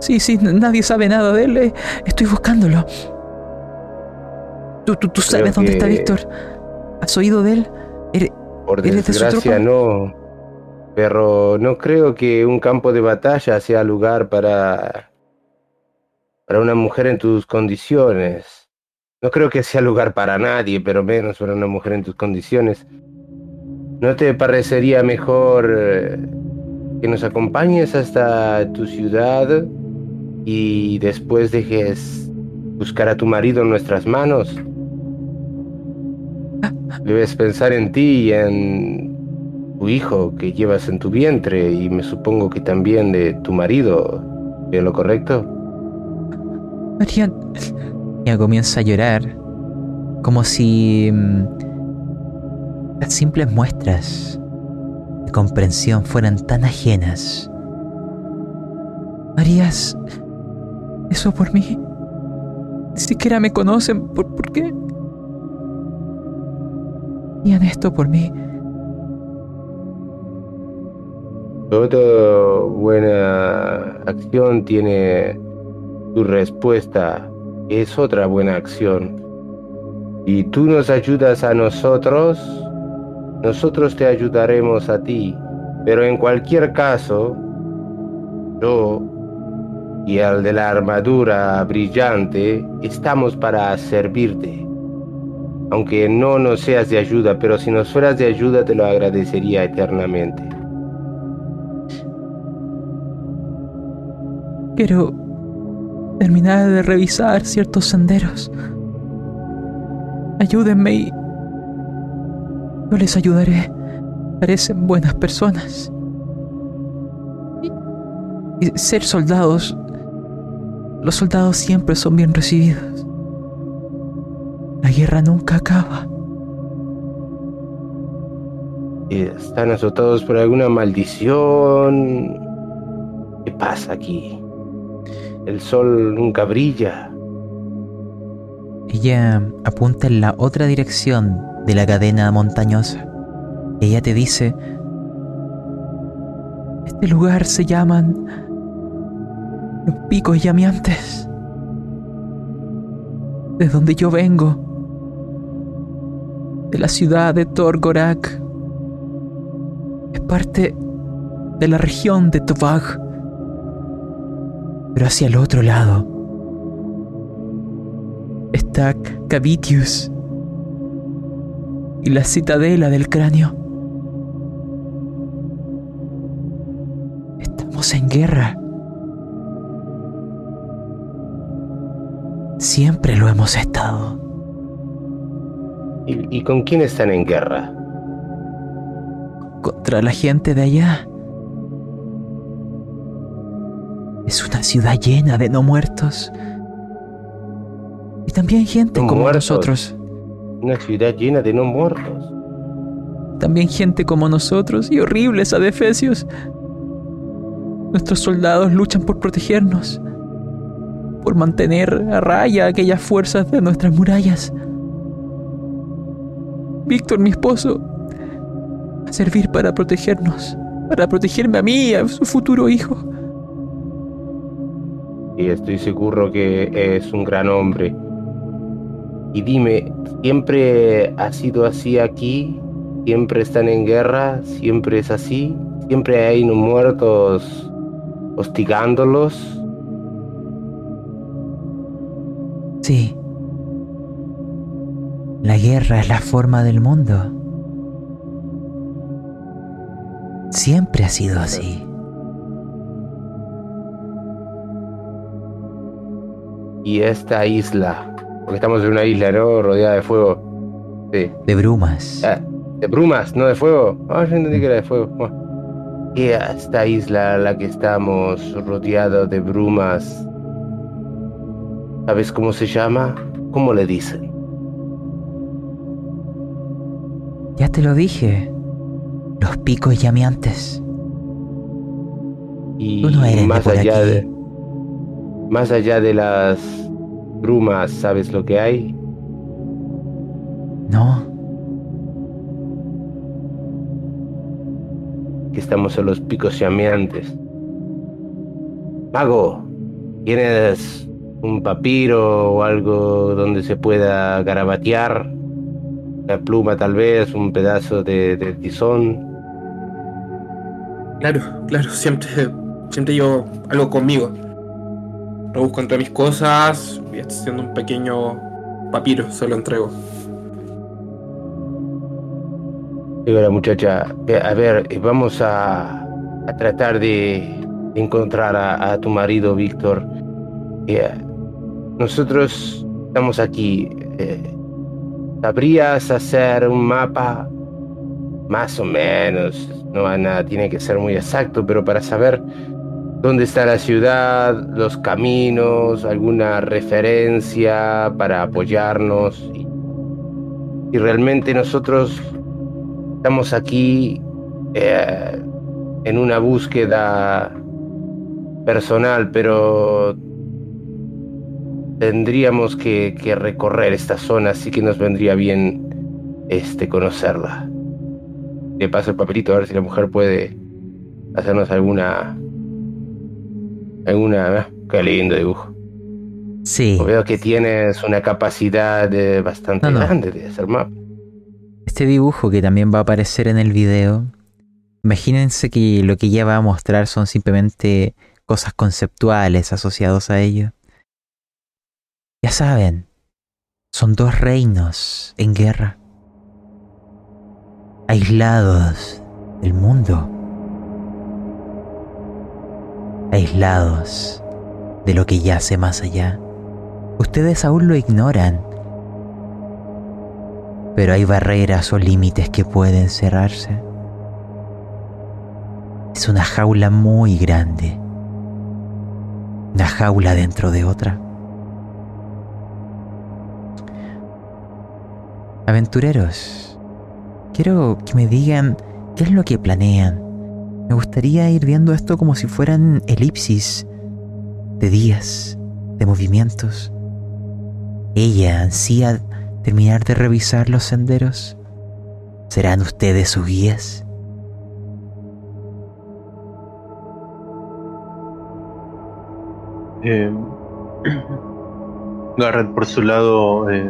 Sí, sí, nadie sabe nada de él. eh, Estoy buscándolo. ¿Tú, tú, tú sabes dónde está Víctor? ¿Has oído de él? Ere- Por ¿Eres de su desgracia no. Pero no creo que un campo de batalla sea lugar para para una mujer en tus condiciones. No creo que sea lugar para nadie, pero menos para una mujer en tus condiciones. ¿No te parecería mejor eh, que nos acompañes hasta tu ciudad y después dejes buscar a tu marido en nuestras manos? Debes pensar en ti y en tu hijo que llevas en tu vientre y me supongo que también de tu marido. ¿Es lo correcto? Marian. Ella comienza a llorar. Como si. mm, las simples muestras de comprensión fueran tan ajenas. Marías. Eso por mí. Ni siquiera me conocen. ¿Por, por qué? Harían esto por mí. Toda buena acción tiene su respuesta. Es otra buena acción. Y tú nos ayudas a nosotros, nosotros te ayudaremos a ti. Pero en cualquier caso, yo y el de la armadura brillante estamos para servirte. Aunque no nos seas de ayuda, pero si nos fueras de ayuda te lo agradecería eternamente. Pero. terminar de revisar ciertos senderos. Ayúdenme y yo les ayudaré. Parecen buenas personas. Y ser soldados, los soldados siempre son bien recibidos. La guerra nunca acaba. Y ¿Están azotados por alguna maldición? ¿Qué pasa aquí? El sol nunca brilla. Ella apunta en la otra dirección de la cadena montañosa. Ella te dice, este lugar se llaman los picos llameantes. De donde yo vengo, de la ciudad de Torgorak. Es parte de la región de Tobag, pero hacia el otro lado está Cavitius y la citadela del cráneo. Estamos en guerra. Siempre lo hemos estado. ¿Y, y con quién están en guerra? Contra la gente de allá. Es una ciudad llena de no muertos. Y también gente No como muertos. nosotros. Una ciudad llena de no muertos. También gente como nosotros y horribles adefesios. Nuestros soldados luchan por protegernos, por mantener a raya aquellas fuerzas de nuestras murallas. Víctor, mi esposo, va a servir para protegernos, para protegerme a mí y a su futuro hijo. Y estoy seguro que es un gran hombre. Y dime, ¿siempre ha sido así aquí? ¿Siempre están en guerra? ¿Siempre es así? ¿Siempre hay no muertos hostigándolos? Sí. La guerra es la forma del mundo. Siempre ha sido así. Y esta isla, porque estamos en una isla, ¿no? Rodeada de fuego. Sí. De brumas. Ah, de brumas, no de fuego. Ah, yo entendí que era de fuego. Bueno. Y esta isla a la que estamos rodeados de brumas, ¿sabes cómo se llama? ¿Cómo le dicen? Ya te lo dije. Los picos llameantes. Y Tú no eres de más por allá aquí. de más allá de las brumas, ¿sabes lo que hay? No, Que estamos en los picos llameantes. Mago, ¿tienes un papiro o algo donde se pueda garabatear? Pluma tal vez, un pedazo de, de tizón. Claro, claro, siempre, siempre yo algo conmigo. Lo busco entre mis cosas y haciendo un pequeño papiro, se lo entrego. Digo la muchacha, eh, a ver, eh, vamos a, a tratar de encontrar a, a tu marido, Víctor. Eh, nosotros estamos aquí. eh, ¿Sabrías hacer un mapa? Más o menos. No nada, tiene que ser muy exacto, pero para saber dónde está la ciudad, los caminos, alguna referencia para apoyarnos. Y, realmente nosotros estamos aquí eh, en una búsqueda personal, pero tendríamos que, que recorrer esta zona, así que nos vendría bien este conocerla. Le paso el papelito a ver si la mujer puede hacernos alguna alguna ah, qué lindo dibujo. sí. Veo que tienes una capacidad eh, bastante No, no. grande de hacer mapas. Este dibujo que también va a aparecer en el video, imagínense que lo que ella va a mostrar son simplemente cosas conceptuales asociados a ello. Ya saben, son dos reinos en guerra, aislados del mundo, aislados de lo que yace más allá. Ustedes aún lo ignoran, pero hay barreras o límites que pueden cerrarse. Es una jaula muy grande, una jaula dentro de otra. Aventureros, quiero que me digan qué es lo que planean. Me gustaría ir viendo esto como si fueran elipsis de días, de movimientos. Ella ansía terminar de revisar los senderos. ¿Serán ustedes sus guías? Eh, Garrett por su lado eh,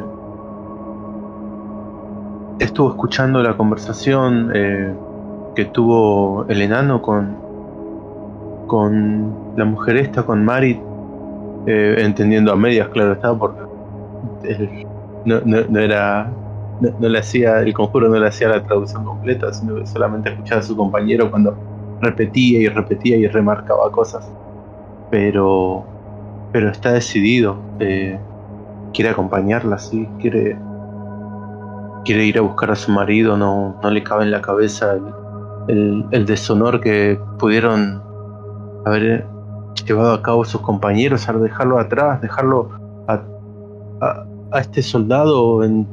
estuvo escuchando la conversación eh, que tuvo el enano con, con la mujer esta, con Marit, eh, entendiendo a medias, claro estaba, porque no, no, era. No, le hacía, el conjuro no le hacía la traducción completa, sino que solamente escuchaba a su compañero cuando repetía y repetía y remarcaba cosas. Pero, pero está decidido, eh, quiere acompañarla, sí, quiere, quiere ir a buscar a su marido, no, no le cabe en la cabeza el, el, deshonor que pudieron haber llevado a cabo sus compañeros, al dejarlo atrás, dejarlo a, a, este soldado en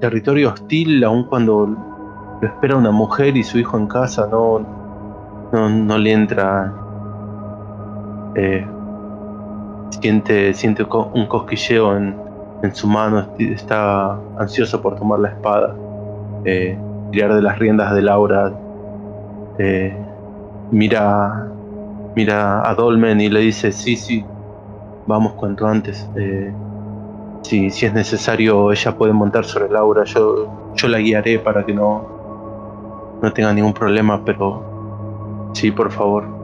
territorio hostil, aun cuando lo espera una mujer y su hijo en casa, no, no, le entra. Eh, siente, siente un cosquilleo en, en su mano, está ansioso por tomar la espada, eh, tirar de las riendas de Laura, eh, mira, mira a Dolmen y le dice, sí, sí, vamos cuanto antes. Eh, si, si es necesario, ella puede montar sobre Laura, yo, yo la guiaré para que no, no tenga ningún problema, pero sí, por favor.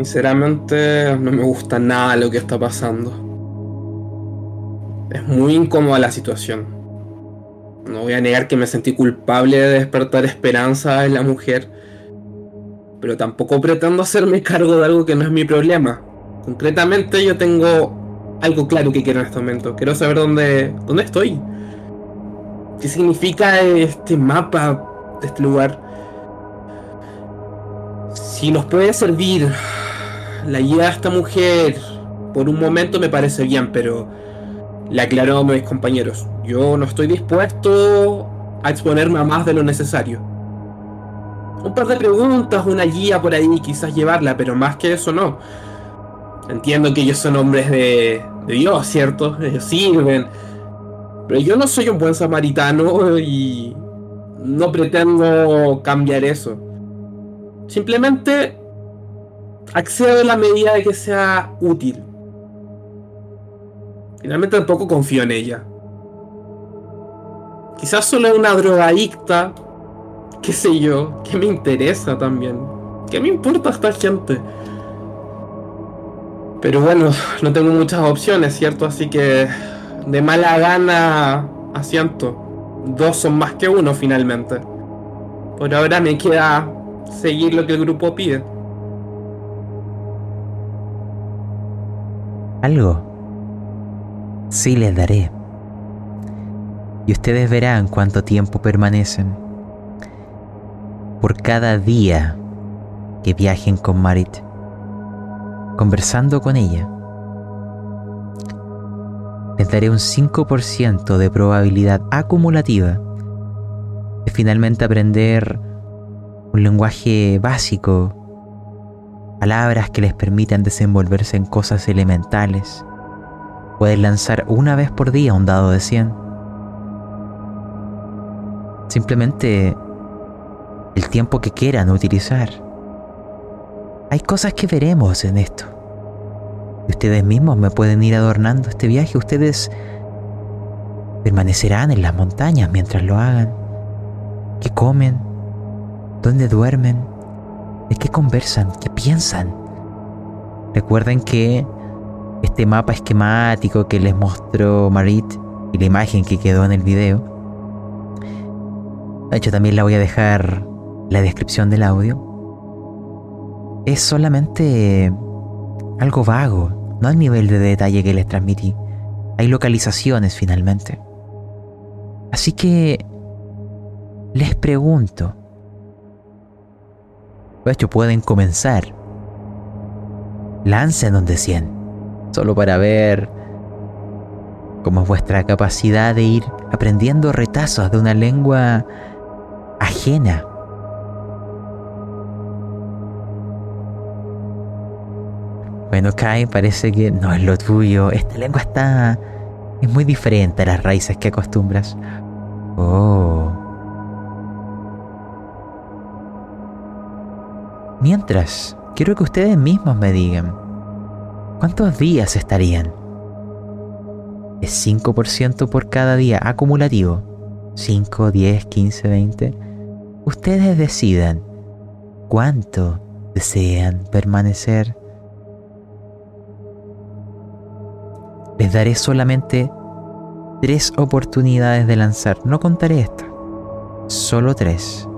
Sinceramente no me gusta nada lo que está pasando. Es muy incómoda la situación. No voy a negar que me sentí culpable de despertar esperanza en la mujer, pero tampoco pretendo hacerme cargo de algo que no es mi problema. Concretamente yo tengo algo claro que quiero en este momento. Quiero saber dónde, dónde estoy. ¿Qué significa este mapa de este lugar? Si nos puede servir la guía de esta mujer por un momento me parece bien, pero le aclaró a mis compañeros, yo no estoy dispuesto a exponerme a más de lo necesario. Un par de preguntas, una guía por ahí, quizás llevarla, pero más que eso no. Entiendo que ellos son hombres de, de Dios, ¿cierto? Ellos sirven. Pero yo no soy un buen samaritano y no pretendo cambiar eso. Simplemente accedo en la medida de que sea útil. Finalmente tampoco confío en ella. Quizás solo es una drogadicta, qué sé yo, que me interesa también. ¿Qué me importa esta gente? Pero bueno, no tengo muchas opciones, ¿cierto? Así que de mala gana asiento. Dos son más que uno finalmente. Por ahora me queda seguir lo que el grupo pide. Algo. Sí les daré. Y ustedes verán cuánto tiempo permanecen. Por cada día que viajen con Marit, conversando con ella, les daré un 5% de probabilidad acumulativa de finalmente aprender un lenguaje básico palabras que les permitan desenvolverse en cosas elementales. Pueden lanzar una vez por día un dado de 100. Simplemente el tiempo que quieran utilizar. Hay cosas que veremos en esto. Ustedes mismos me pueden ir adornando este viaje. Ustedes permanecerán en las montañas mientras lo hagan. ¿Qué comen? ¿Dónde duermen? ¿De qué conversan? ¿Qué piensan? Recuerden que este mapa esquemático que les mostró Marit y la imagen que quedó en el video, de hecho también la voy a dejar en la descripción del audio, es solamente algo vago, no al nivel de detalle que les transmití. Hay localizaciones finalmente. Así que les pregunto. De hecho, pueden comenzar. Lancen donde 100. Solo para ver cómo es vuestra capacidad de ir aprendiendo retazos de una lengua ajena. Bueno, Kai, parece que no es lo tuyo. Esta lengua está... es muy diferente a las raíces que acostumbras. Oh. Mientras, quiero que ustedes mismos me digan, ¿cuántos días estarían? ¿Es 5% por cada día acumulativo? ¿5, 10, 15, 20? Ustedes decidan cuánto desean permanecer. Les daré solamente tres oportunidades de lanzar. No contaré esta. Solo tres.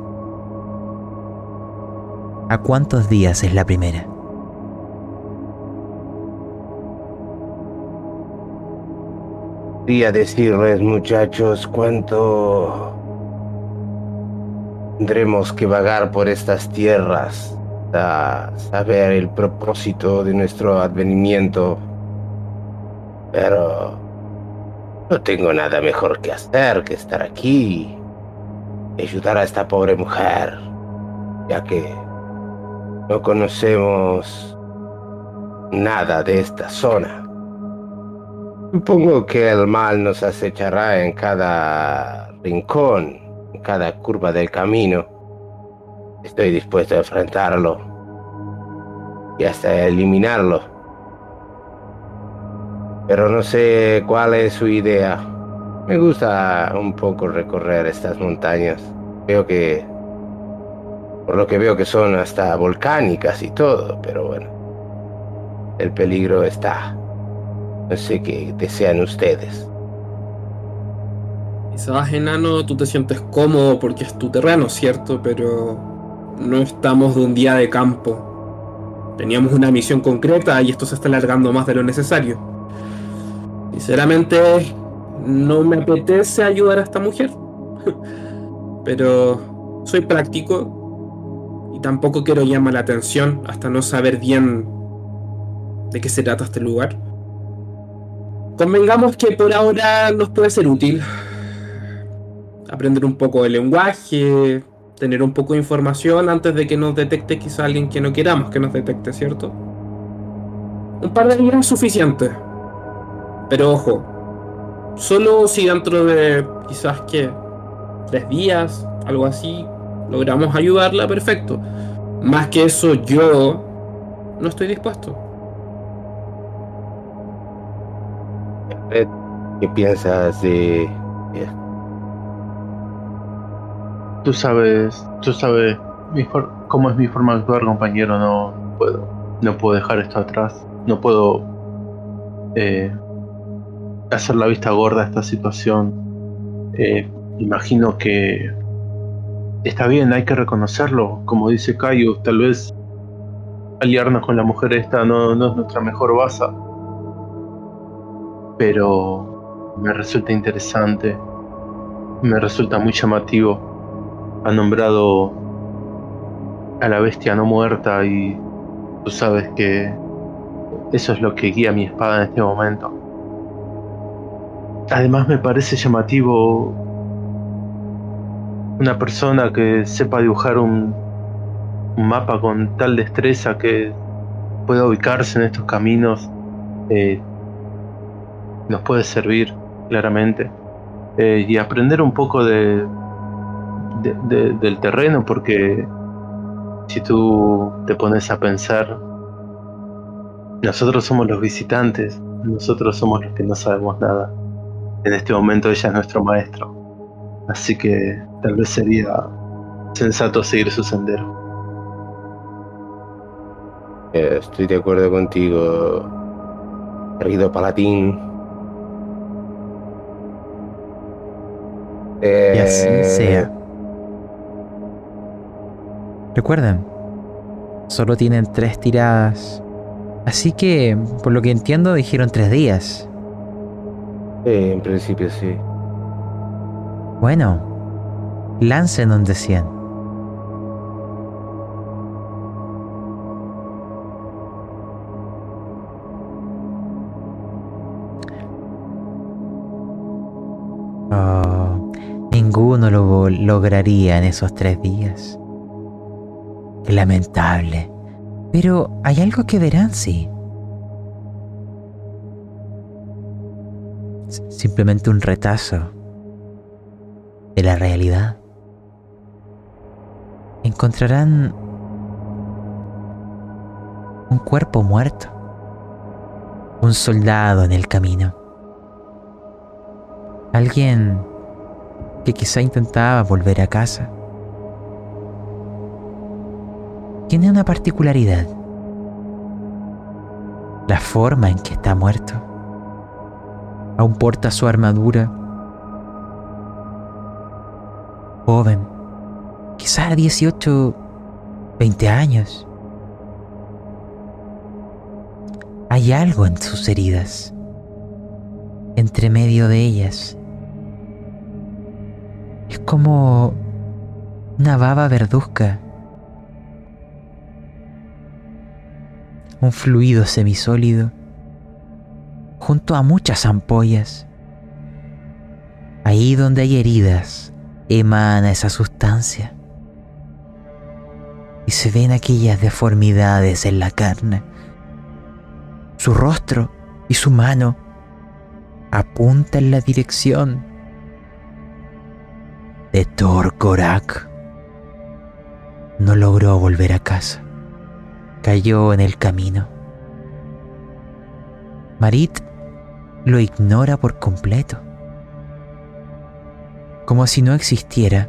¿A cuántos días es la primera? Quería decirles, muchachos, cuánto tendremos que vagar por estas tierras hasta saber el propósito de nuestro advenimiento. Pero no tengo nada mejor que hacer que estar aquí y ayudar a esta pobre mujer, ya que no conocemos nada de esta zona. Supongo que el mal nos acechará en cada rincón, en cada curva del camino. Estoy dispuesto a enfrentarlo y hasta eliminarlo. Pero no sé cuál es su idea. Me gusta un poco recorrer estas montañas. Veo que... Por lo que veo que son hasta volcánicas y todo, pero bueno. El peligro está. No sé qué desean ustedes. Quizás, enano, tú te sientes cómodo porque es tu terreno, ¿cierto? Pero no estamos de un día de campo. Teníamos una misión concreta y esto se está alargando más de lo necesario. Sinceramente, no me apetece ayudar a esta mujer. Pero soy práctico tampoco quiero llamar la atención hasta no saber bien de qué se trata este lugar. Convengamos que por ahora nos puede ser útil aprender un poco de lenguaje, tener un poco de información antes de que nos detecte quizá alguien que no queramos que nos detecte, ¿cierto? Un par de días es suficiente. Pero ojo, solo si dentro de quizás que tres días, algo así, logramos ayudarla, perfecto. Más que eso yo no estoy dispuesto. ¿Qué piensas de... Tú sabes, tú sabes cómo es mi forma de actuar, compañero. No puedo, no puedo dejar esto atrás. No puedo eh, hacer la vista gorda a esta situación. Eh, imagino que está bien, hay que reconocerlo. Como dice Cayo, tal vez aliarnos con la mujer esta no, no es nuestra mejor base pero me resulta interesante, me resulta muy llamativo. Ha nombrado a la bestia no muerta y tú sabes que eso es lo que guía mi espada en este momento. Además me parece llamativo una persona que sepa dibujar un, mapa con tal destreza que pueda ubicarse en estos caminos eh, nos puede servir claramente. Eh, y aprender un poco de, del terreno porque si tú te pones a pensar nosotros somos los visitantes nosotros somos los que no sabemos nada. En este momento ella es nuestro maestro así que tal vez sería sensato seguir su sendero eh, estoy de acuerdo contigo querido Palatín y así eh, sea. Recuerden, Solo tienen tres tiradas. Así que, por lo que entiendo, dijeron tres días. Sí, en principio sí. Bueno, lancen un de 100. Oh, ninguno lo lograría en esos tres días. Qué lamentable. Pero hay algo que verán, sí. Simplemente un retazo de la realidad. Encontrarán un cuerpo muerto, un soldado en el camino, alguien que quizá intentaba volver a casa. Tiene una particularidad, la forma en que está muerto. Aún porta su armadura joven, quizá 18, 20 años. Hay algo en sus heridas, entre medio de ellas. Es como una baba verduzca, un fluido semisólido, junto a muchas ampollas. Ahí donde hay heridas, emana esa sustancia. Y se ven aquellas deformidades en la carne. Su rostro y su mano apuntan en la dirección de Thor Korak. No logró volver a casa. Cayó en el camino. Marit lo ignora por completo como si no existiera.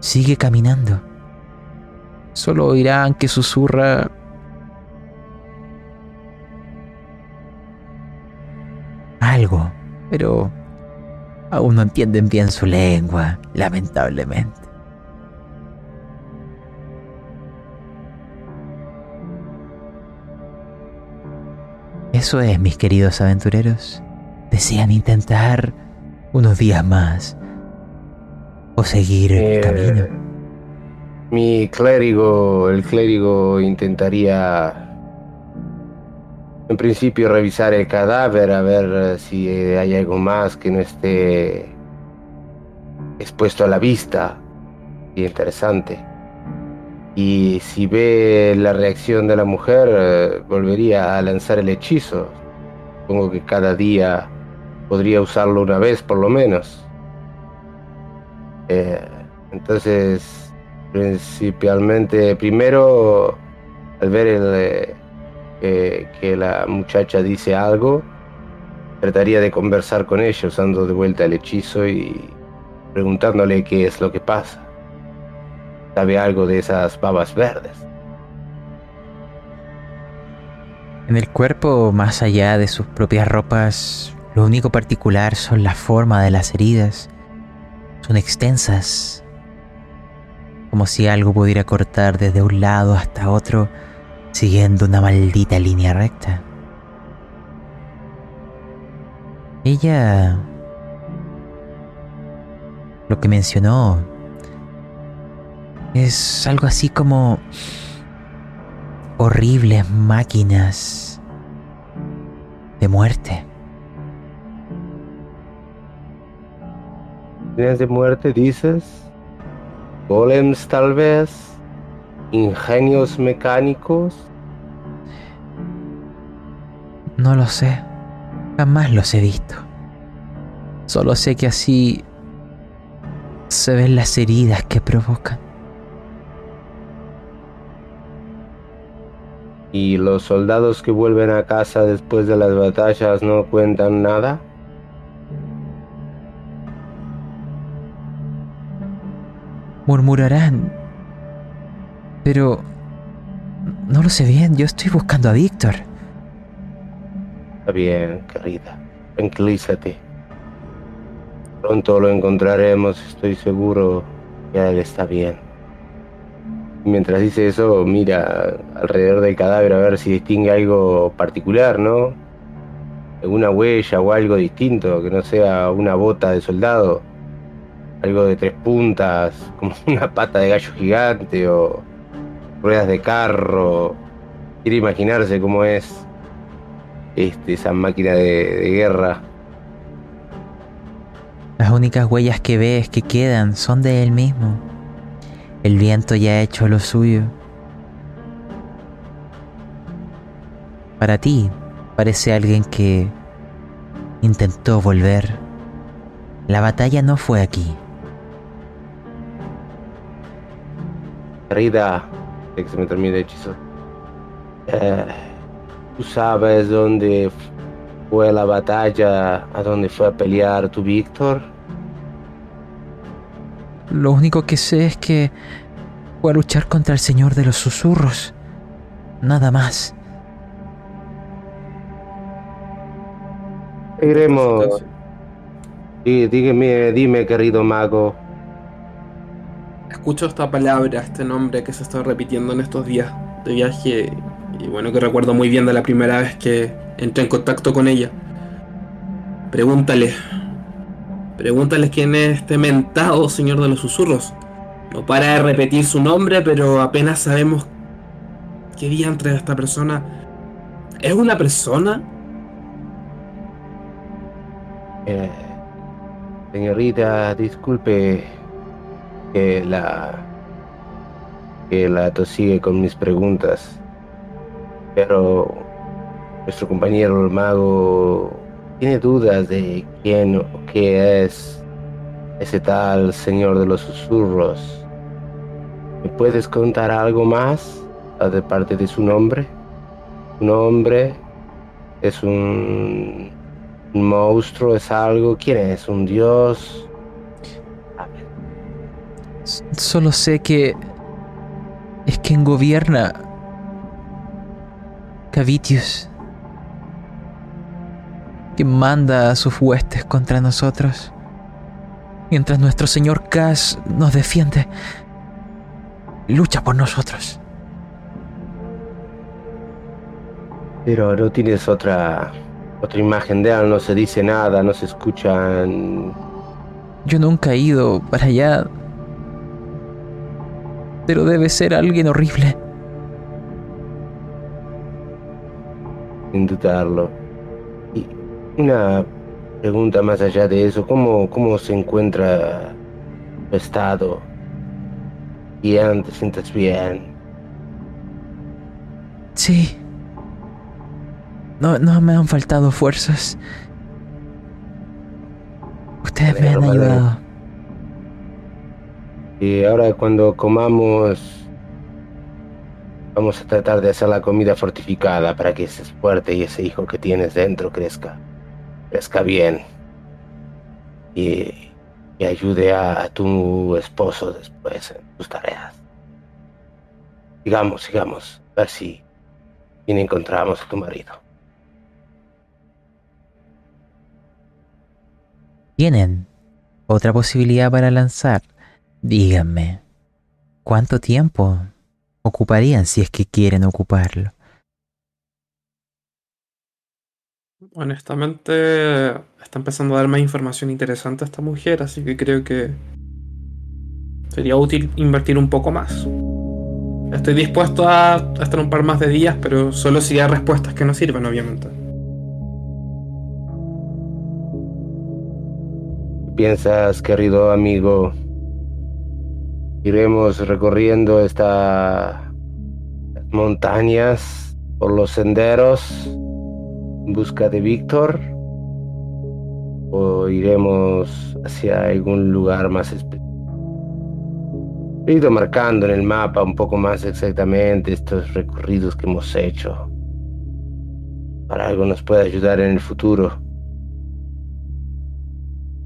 Sigue caminando. Solo oirán que susurra algo, pero aún no entienden bien su lengua, lamentablemente. Eso es, mis queridos aventureros. ¿Desean intentar unos días más o seguir el Eh, camino. Mi clérigo, el clérigo intentaría en principio revisar el cadáver a ver eh, si hay algo más que no esté expuesto a la vista y interesante. Y si ve la reacción de la mujer, eh, volvería a lanzar el hechizo. Supongo que cada día podría usarlo una vez por lo menos. Eh, entonces, principalmente, primero, al ver el, eh, que- que la muchacha dice algo, trataría de conversar con ella usando de vuelta el hechizo y preguntándole qué es lo que pasa. ¿Sabe algo de esas babas verdes? En el cuerpo, más allá de sus propias ropas, lo único particular son la forma de las heridas. Son extensas, como si algo pudiera cortar desde un lado hasta otro, siguiendo una maldita línea recta. Ella... Lo que mencionó es algo así como horribles máquinas de muerte. ¿Tienes de muerte, dices? ¿Golems tal vez? ¿Ingenios mecánicos? No lo sé. Jamás los he visto. Solo sé que así se ven las heridas que provocan. ¿Y los soldados que vuelven a casa después de las batallas no cuentan nada? Murmurarán. Pero... No lo sé bien. Yo estoy buscando a Víctor. Está bien, querida. Tranquilízate. Pronto lo encontraremos, estoy seguro que él está bien. Mientras dice eso, mira alrededor del cadáver a ver si distingue algo particular, ¿no? Alguna huella o algo distinto, que no sea una bota de soldado, algo de tres puntas, como una pata de gallo gigante o ruedas de carro. Quiere imaginarse cómo es este, esa máquina de, de guerra. Las únicas huellas que ves que quedan son de él mismo. El viento ya ha hecho lo suyo. Para ti, parece alguien que intentó volver. La batalla no fue aquí. Rida, que se me termine el hechizo. Eh, ¿Tú sabes dónde fue la batalla, a dónde fue a pelear tu Víctor? Lo único que sé es que fue a luchar contra el Señor de los Susurros. Nada más. Iremos. Sí, dígame, dime, querido mago. Escucho esta palabra, este nombre que se está repitiendo en estos días de viaje y bueno que recuerdo muy bien de la primera vez que entré en contacto con ella. Pregúntale, pregúntale quién es este mentado señor de los susurros. No para de repetir su nombre, pero apenas sabemos qué día entre esta persona. ¿Es una persona? Eh, señorita, disculpe que la que la tosigue con mis preguntas, pero nuestro compañero el mago tiene dudas de quién o qué es ese tal señor de los susurros. ¿Me puedes contar algo más de parte de su nombre? ¿Un hombre? ¿Es un, un monstruo? ¿Es algo? ¿Quién es? ¿Un dios? Solo sé que es quien gobierna Cavitius, que manda a sus huestes contra nosotros, mientras nuestro señor Cass nos defiende, lucha por nosotros. Pero no tienes otra otra imagen de él, no se dice nada, no se escuchan. Yo nunca he ido para allá, pero debe ser alguien horrible. sin dudarlo. Y una pregunta más allá de eso, ¿cómo, cómo se encuentra tu estado? Bien, te sientes bien. Sí. No, no me han faltado fuerzas. Ustedes me han ayudado. Y ahora cuando comamos, vamos a tratar de hacer la comida fortificada para que estés fuerte y ese hijo que tienes dentro crezca, crezca bien. Y, y ayude a, tu esposo después en sus tareas. Sigamos, sigamos, a ver si encontramos a tu marido. ¿Tienen otra posibilidad para lanzar? Díganme. ¿Cuánto tiempo ocuparían si es que quieren ocuparlo? Honestamente, está empezando a dar más información interesante a esta mujer, así que creo que sería útil invertir un poco más. Estoy dispuesto a estar un par más de días, pero solo si hay respuestas que no sirven, obviamente. piensas, querido amigo? Iremos recorriendo estas montañas por los senderos en busca de Víctor o iremos hacia algún lugar más específico. He ido marcando en el mapa un poco más exactamente estos recorridos que hemos hecho. Para algo nos puede ayudar en el futuro.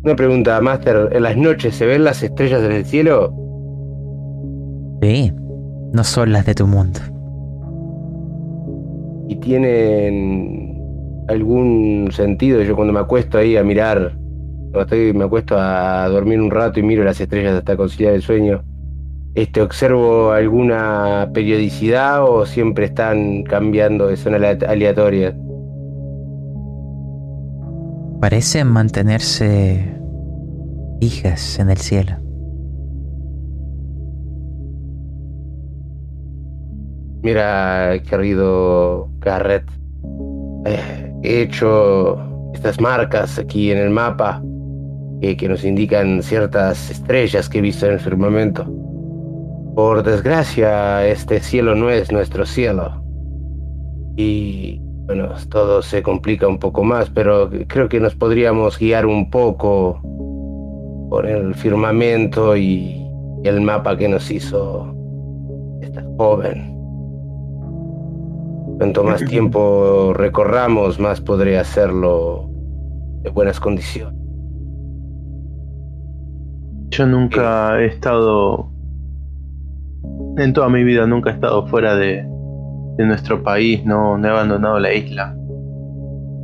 Una pregunta, Master. ¿En las noches se ven las estrellas en el cielo? Sí, no son las de tu mundo. ¿Y tienen algún sentido? Yo cuando me acuesto ahí a mirar, cuando estoy, me acuesto a dormir un rato y miro las estrellas hasta conciliar el sueño, este, observo alguna periodicidad o siempre están cambiando de zona aleatoria. Parecen mantenerse fijas en el cielo. Mira, querido Garrett, eh, he hecho estas marcas aquí en el mapa eh, que nos indican ciertas estrellas que he visto en el firmamento. Por desgracia, este cielo no es nuestro cielo. Y bueno, todo se complica un poco más, pero creo que nos podríamos guiar un poco por el firmamento y el mapa que nos hizo esta joven. Cuanto más tiempo recorramos, más podré hacerlo de buenas condiciones. Yo nunca he estado, en toda mi vida nunca he estado fuera de, nuestro país, no, he abandonado la isla.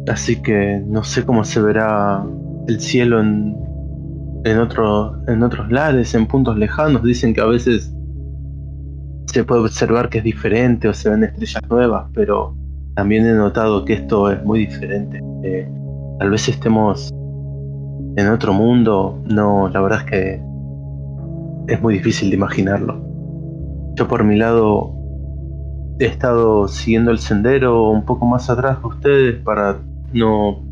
Así que no sé cómo se verá el cielo en, en, en otros lares, en puntos lejanos. Dicen que a veces se puede observar que es diferente o se ven estrellas nuevas, pero también he notado que esto es muy diferente. Eh, tal vez estemos en otro mundo, no, la verdad es que es muy difícil de imaginarlo. Yo por mi lado he estado siguiendo el sendero un poco más atrás de ustedes para no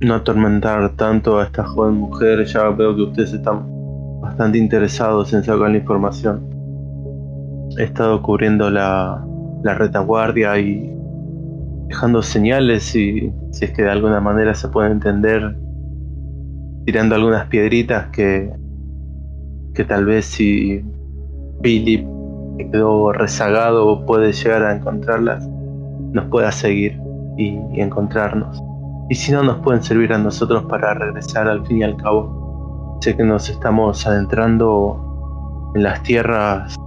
no atormentar tanto a esta joven mujer. Ya veo que ustedes están bastante interesados en sacar la información he estado cubriendo la, retaguardia y dejando señales y si es que de alguna manera se puede entender tirando algunas piedritas que, que tal vez si Billy que quedó rezagado puede llegar a encontrarlas nos pueda seguir y, y, encontrarnos. Y si no nos pueden servir a nosotros para regresar al fin y al cabo. Sé que nos estamos adentrando en las tierras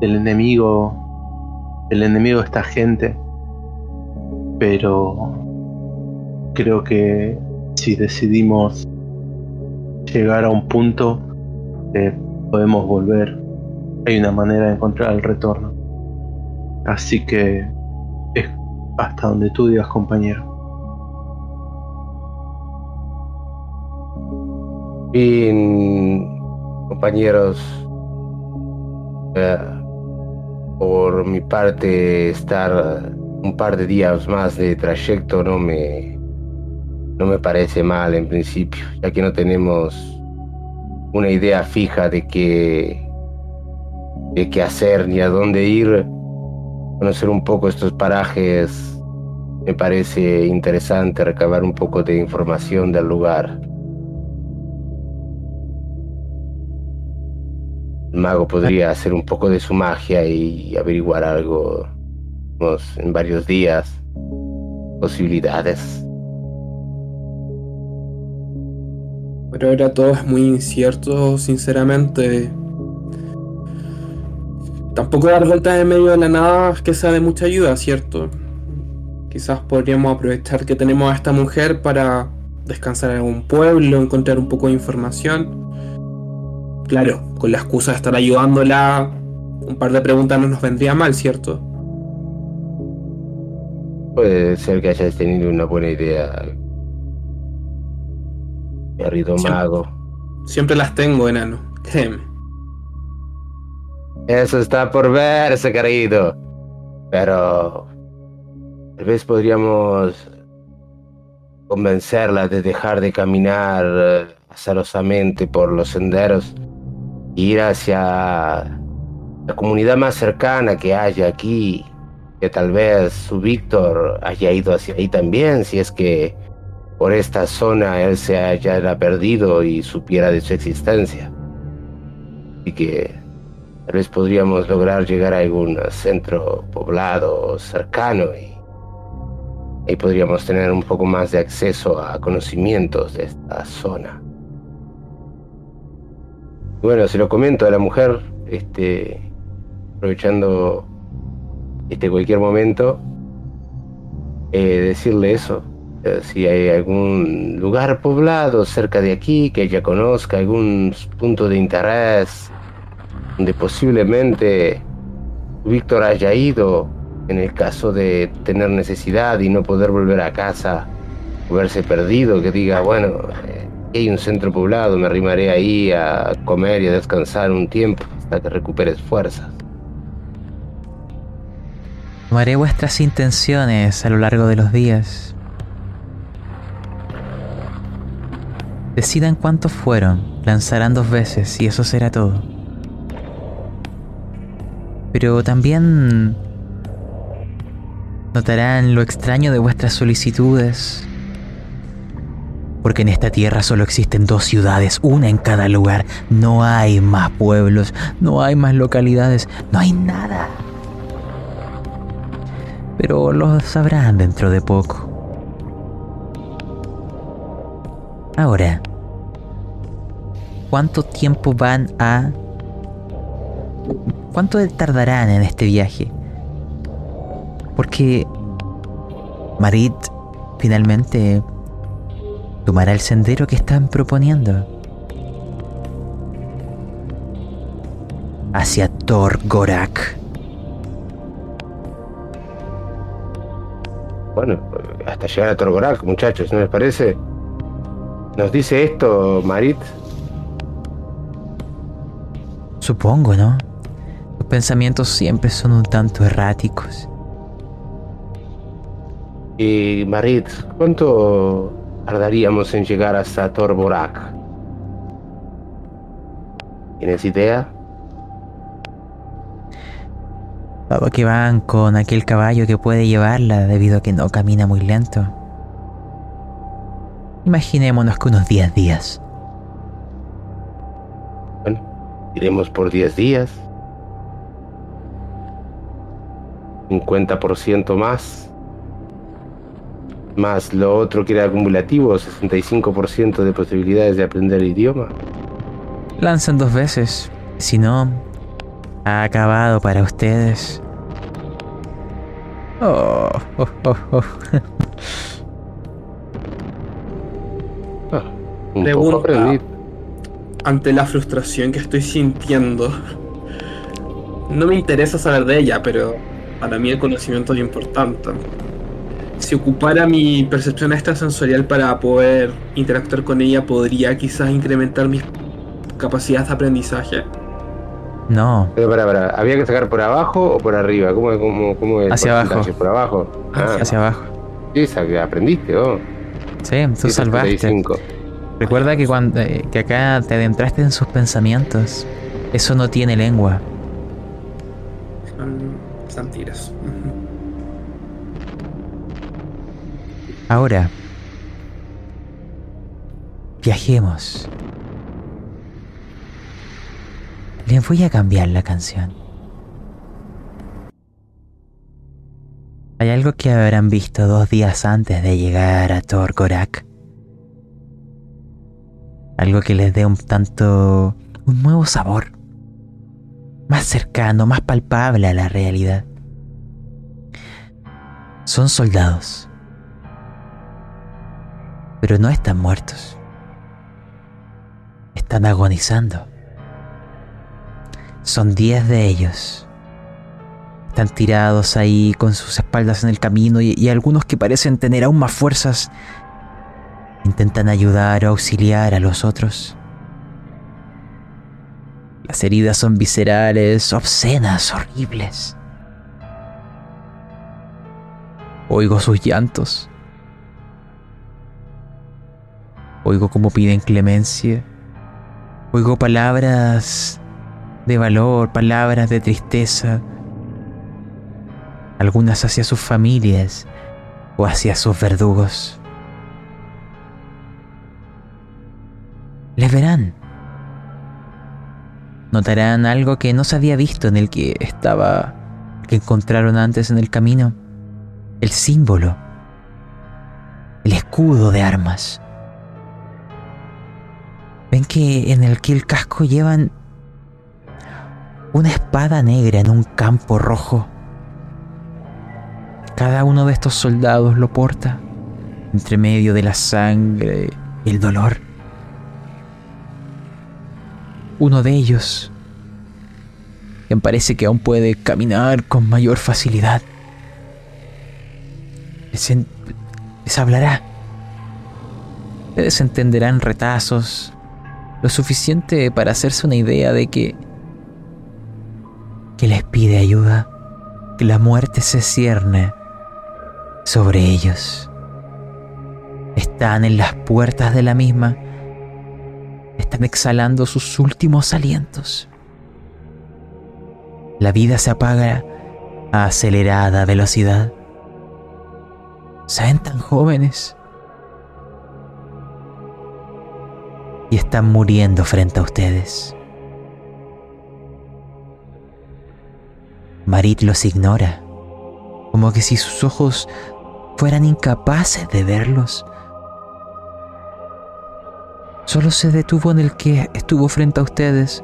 del enemigo, el enemigo de esta gente, pero creo que si decidimos llegar a un punto, eh, podemos volver. Hay una manera de encontrar el retorno. Así que es hasta donde tú digas, compañero. Bien, compañeros. Eh, por mi parte, estar un par de días más de trayecto no me, no me parece mal en principio, ya que no tenemos una idea fija de qué, de qué hacer ni a dónde ir. Conocer un poco estos parajes me parece interesante, recabar un poco de información del lugar. El mago podría hacer un poco de su magia y averiguar algo en varios días. Posibilidades. Pero ahora todo es muy incierto, sinceramente. Tampoco dar vueltas en medio de la nada es que sea de mucha ayuda, ¿cierto? Quizás podríamos aprovechar que tenemos a esta mujer para descansar en algún pueblo, encontrar un poco de información Claro, con la excusa de estar ayudándola, un par de preguntas no nos vendría mal, ¿cierto? Puede ser que hayas tenido una buena idea. Querido mago. Siempre las tengo, enano, créeme. Eso está por verse, querido. Pero tal vez podríamos convencerla de dejar de caminar eh, azarosamente por los senderos ir hacia la comunidad más cercana que haya aquí, que tal vez su Víctor haya ido hacia ahí también, si es que por esta zona él se haya perdido y supiera de su existencia. Y que tal vez podríamos lograr llegar a algún centro poblado cercano y ahí podríamos tener un poco más de acceso a conocimientos de esta zona. Bueno, se lo comento a la mujer, este, aprovechando este cualquier momento, eh, decirle eso. Eh, si hay algún lugar poblado cerca de aquí que ella conozca, algún punto de interés donde posiblemente Víctor haya ido en el caso de tener necesidad y no poder volver a casa verse perdido, que diga, bueno, eh, hay un centro poblado, me arrimaré ahí a comer y a descansar un tiempo hasta que recuperes fuerzas. Tomaré vuestras intenciones a lo largo de los días. Decidan cuántos fueron, lanzarán dos veces y eso será todo. Pero también notarán lo extraño de vuestras solicitudes. Porque en esta tierra solo existen dos ciudades, una en cada lugar. No hay más pueblos, no hay más localidades, no hay nada. Pero lo sabrán dentro de poco. Ahora, ¿cuánto tiempo van a... ¿Cuánto tardarán en este viaje? Porque Marit finalmente tomará el sendero que están proponiendo. Hacia Thor Gorak. Bueno, hasta llegar a Torgorak, muchachos, ¿no les parece? ¿Nos dice esto, Marit? Supongo, ¿no? Los pensamientos siempre son un tanto erráticos. Y Marit, ¿cuánto tardaríamos en llegar hasta Torborak? ¿Tienes idea? Dado que van con aquel caballo que puede llevarla debido a que no camina muy lento. Imaginémonos que unos 10 días. Bueno, iremos por 10 días. 50% más. Más lo otro que era acumulativo, 65% de posibilidades de aprender el idioma. Lancen dos veces. Si no, ha acabado para ustedes. Oh, oh, oh, oh. Ah, un Pregunta. poco. Ante la frustración que estoy sintiendo. No me interesa saber de ella, pero para mí el conocimiento es importante. Si ocupara mi percepción extrasensorial para poder interactuar con ella, podría quizás incrementar mis capacidades de aprendizaje. No, Pero para, para, ¿había que sacar por abajo o por arriba? ¿Cómo, cómo, cómo es el Hacia abajo. ¿Por abajo? Ah, hacia abajo. sí, esa que aprendiste, oh. Sí, tú Sí, salvaste. 75. Recuerda que cuando eh, que acá te adentraste en sus pensamientos. Eso no tiene lengua. Son santiras. Ahora, viajemos. Les voy a cambiar la canción. Hay algo que habrán visto dos días antes de llegar a Torgorak. Algo que les dé un tanto un nuevo sabor. Más cercano, más palpable a la realidad. Son soldados pero no están muertos. Están agonizando. Son diez de ellos. Están tirados ahí con sus espaldas en el camino y, algunos que parecen tener aún más fuerzas intentan ayudar o auxiliar a los otros. Las heridas son viscerales, obscenas, horribles. Oigo sus llantos. Oigo cómo piden clemencia. Oigo palabras de valor, palabras de tristeza. Algunas hacia sus familias o hacia sus verdugos. Les verán. Notarán algo que no se había visto en el que estaba, que encontraron antes en el camino. El símbolo. El escudo de armas. Ven que en el que el casco llevan una espada negra en un campo rojo. Cada uno de estos soldados lo porta entre medio de la sangre y el dolor. Uno de ellos quien parece que aún puede caminar con mayor facilidad. Les, hablará. Ustedes entenderán retazos, lo suficiente para hacerse una idea de que que les pide ayuda, que la muerte se cierne sobre ellos. Están en las puertas de la misma, están exhalando sus últimos alientos. La vida se apaga a acelerada velocidad. Se tan jóvenes y están muriendo frente a ustedes. Marit los ignora, como que si sus ojos fueran incapaces de verlos. Solo se detuvo en el que estuvo frente a ustedes,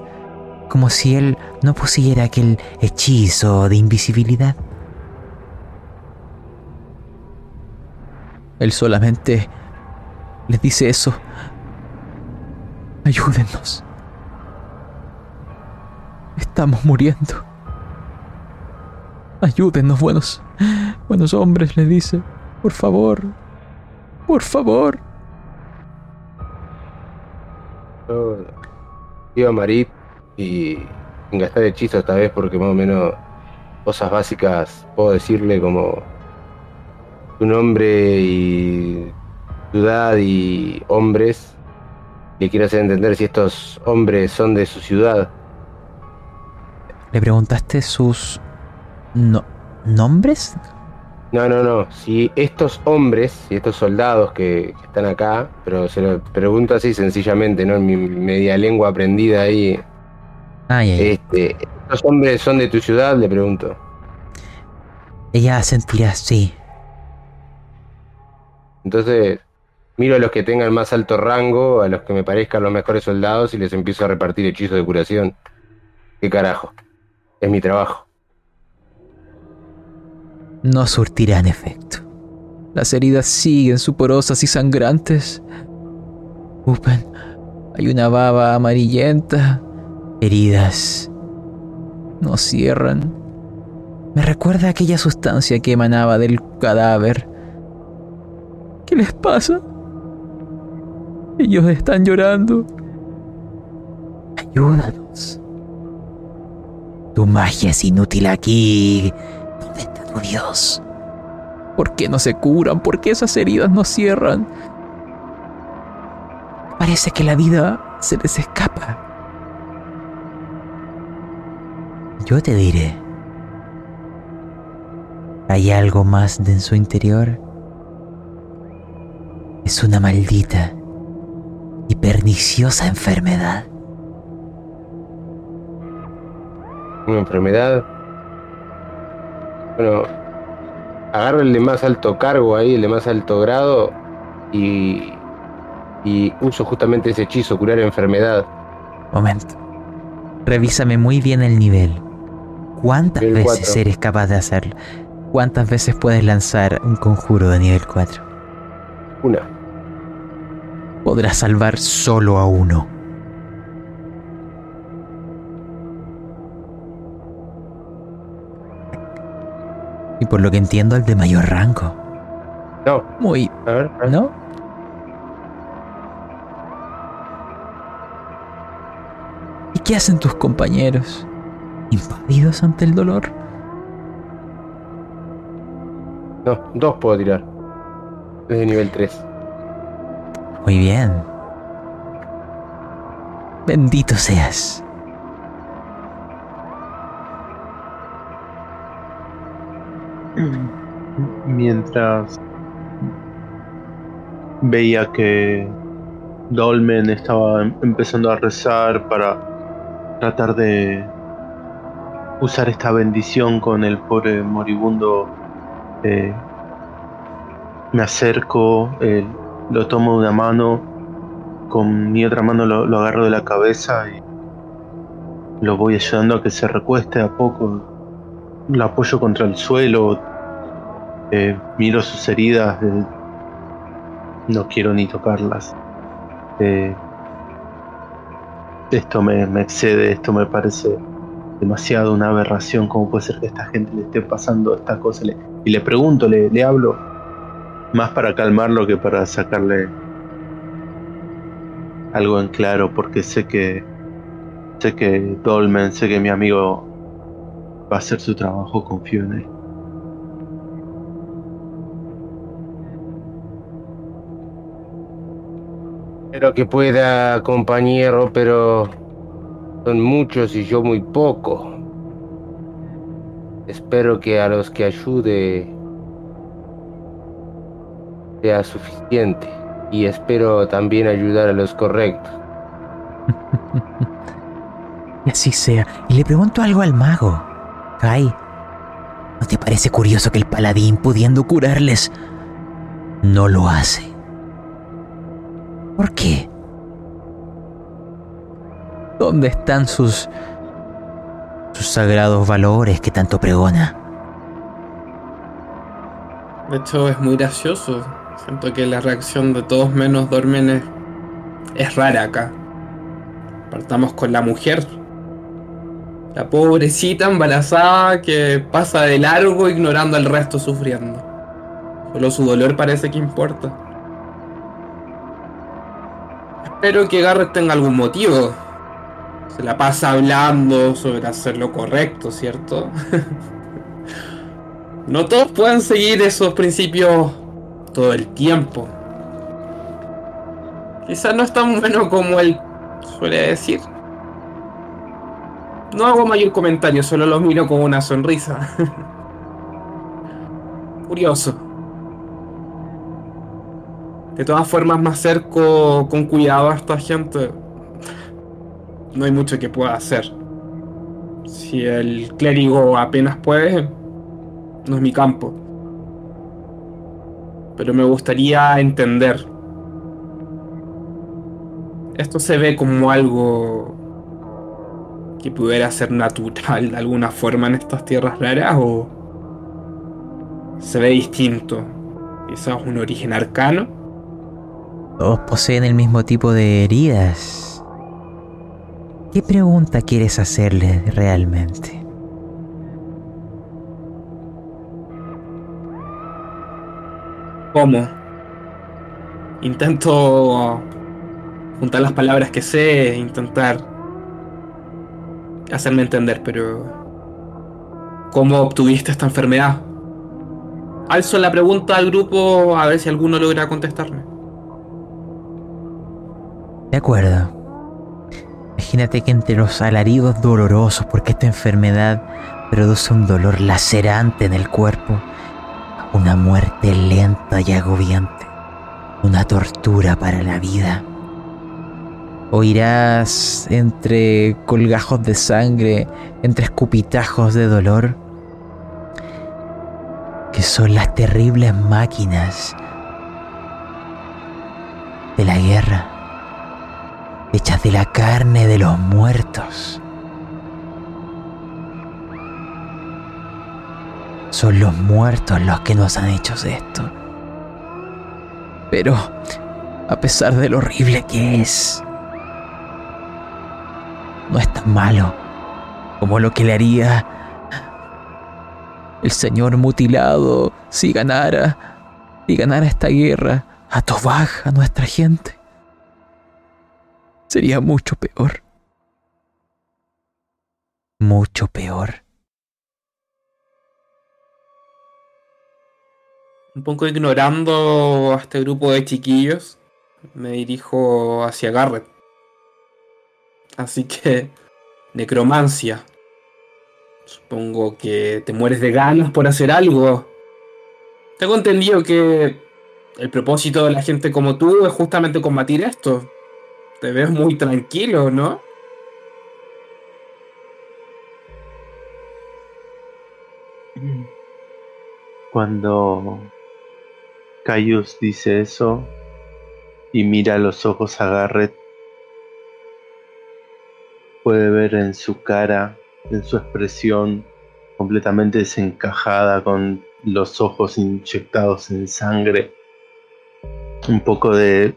como si él no pusiera aquel hechizo de invisibilidad. Él solamente les dice eso. Ayúdennos. Estamos muriendo. Ayúdennos, buenos, buenos hombres, le dice. Por favor, por favor. Yo iba a Marit y sin gastar hechizo esta vez porque más o menos cosas básicas puedo decirle como su nombre y ciudad y hombres. Le quiero hacer entender si estos hombres son de su ciudad. ¿Le preguntaste sus no- nombres? No, no, no. Si estos hombres, si estos soldados que, que están acá, pero se lo pregunto así sencillamente, ¿no? En mi media lengua aprendida ahí. Ay, ay, Este, ¿Estos hombres son de tu ciudad? Le pregunto. Ella sentirá sí. Entonces, miro a los que tengan más alto rango, a los que me parezcan los mejores soldados y les empiezo a repartir hechizos de curación. ¿Qué carajo? Es mi trabajo. No surtirán efecto. Las heridas siguen suporosas y sangrantes. Upen, hay una baba amarillenta. Heridas. No cierran. Me recuerda a aquella sustancia que emanaba del cadáver. ¿Qué les pasa? Ellos están llorando. Ayúdanos. Tu magia es inútil aquí. ¿Dónde está tu Dios? ¿Por qué no se curan? ¿Por qué esas heridas no cierran? Parece que la vida se les escapa. Yo te diré. Hay algo más en su interior. Es una maldita y perniciosa enfermedad. Una enfermedad. Bueno, agarro el de más alto cargo ahí, el de más alto grado, y, y uso justamente ese hechizo, curar enfermedad. Momento. Revísame muy bien el nivel. ¿Cuántas Nivel veces eres capaz de hacerlo? ¿Cuántas veces puedes lanzar un conjuro de nivel 4? Una. Podrás salvar solo a uno. Y por lo que entiendo, el de mayor rango. No, Muy... a ver. a ver. ¿No? ¿Y qué hacen tus compañeros? ¿Impávidos ante el dolor? No, dos puedo tirar. Es de nivel 3. Muy bien. Bendito seas. Mientras veía que Dolmen estaba em- empezando a rezar para tratar de usar esta bendición con el pobre moribundo, eh, me acerco, eh, lo tomo de una mano, con mi otra mano lo, agarro de la cabeza y lo voy ayudando a que se recueste a poco, lo apoyo contra el suelo, eh, miro sus heridas, eh, no quiero ni tocarlas. Eh, esto me, excede, esto me parece demasiado una aberración. ¿Cómo puede ser que a esta gente le esté pasando esta cosa? Y le pregunto, le hablo, más para calmarlo que para sacarle algo en claro, porque sé que sé que Dolmen, sé que mi amigo va a hacer su trabajo, confío en él. Espero que pueda, compañero, pero son muchos y yo muy poco. Espero que a los que ayude sea suficiente. Y espero también ayudar a los correctos. Y así sea. Y le pregunto algo al mago. Kai, ¿no te parece curioso que el paladín, pudiendo curarles, no lo hace? ¿Por qué? ¿Dónde están sus sus sagrados valores que tanto pregona? De hecho, es muy gracioso. Siento que la reacción de todos menos Dormen es, es rara acá. Partamos con la mujer. La pobrecita embarazada que pasa de largo ignorando al resto sufriendo. Solo su dolor parece que importa. Espero que Garrett tenga algún motivo. Se la pasa hablando sobre hacer lo correcto, ¿cierto? no todos pueden seguir esos principios todo el tiempo. Quizás no es tan bueno como él suele decir. No hago mayor comentario, solo lo miro con una sonrisa. Curioso. De todas formas me acerco con cuidado a esta gente. No hay mucho que pueda hacer. Si el clérigo apenas puede, no es mi campo. Pero me gustaría entender. Esto se ve como algo que pudiera ser natural de alguna forma en estas tierras raras o se ve distinto. Quizás un origen arcano. Todos poseen el mismo tipo de heridas. ¿Qué pregunta quieres hacerle realmente? ¿Cómo? Intento juntar las palabras que sé, intentar hacerme entender, pero ¿cómo obtuviste esta enfermedad? Alzo la pregunta al grupo a ver si alguno logra contestarme. De acuerdo. Imagínate que entre los alaridos dolorosos, porque esta enfermedad produce un dolor lacerante en el cuerpo, una muerte lenta y agobiante, una tortura para la vida. Oirás entre colgajos de sangre, entre escupitajos de dolor, que son las terribles máquinas de la guerra hechas de la carne de los muertos. Son los muertos los que nos han hecho esto. Pero, a pesar de lo horrible que es, no es tan malo como lo que le haría el señor mutilado si ganara, si ganara esta guerra a Tobag, a nuestra gente sería mucho peor. Mucho peor. Un poco ignorando a este grupo de chiquillos, me dirijo hacia Garrett. Así que, necromancia. Supongo que te mueres de ganas por hacer algo. Tengo entendido que el propósito de la gente como tú es justamente combatir esto. Te ves muy tranquilo, ¿no? Cuando Caius dice eso y mira los ojos a Garrett, puede ver en su cara, en su expresión completamente desencajada, con los ojos inyectados en sangre, un poco de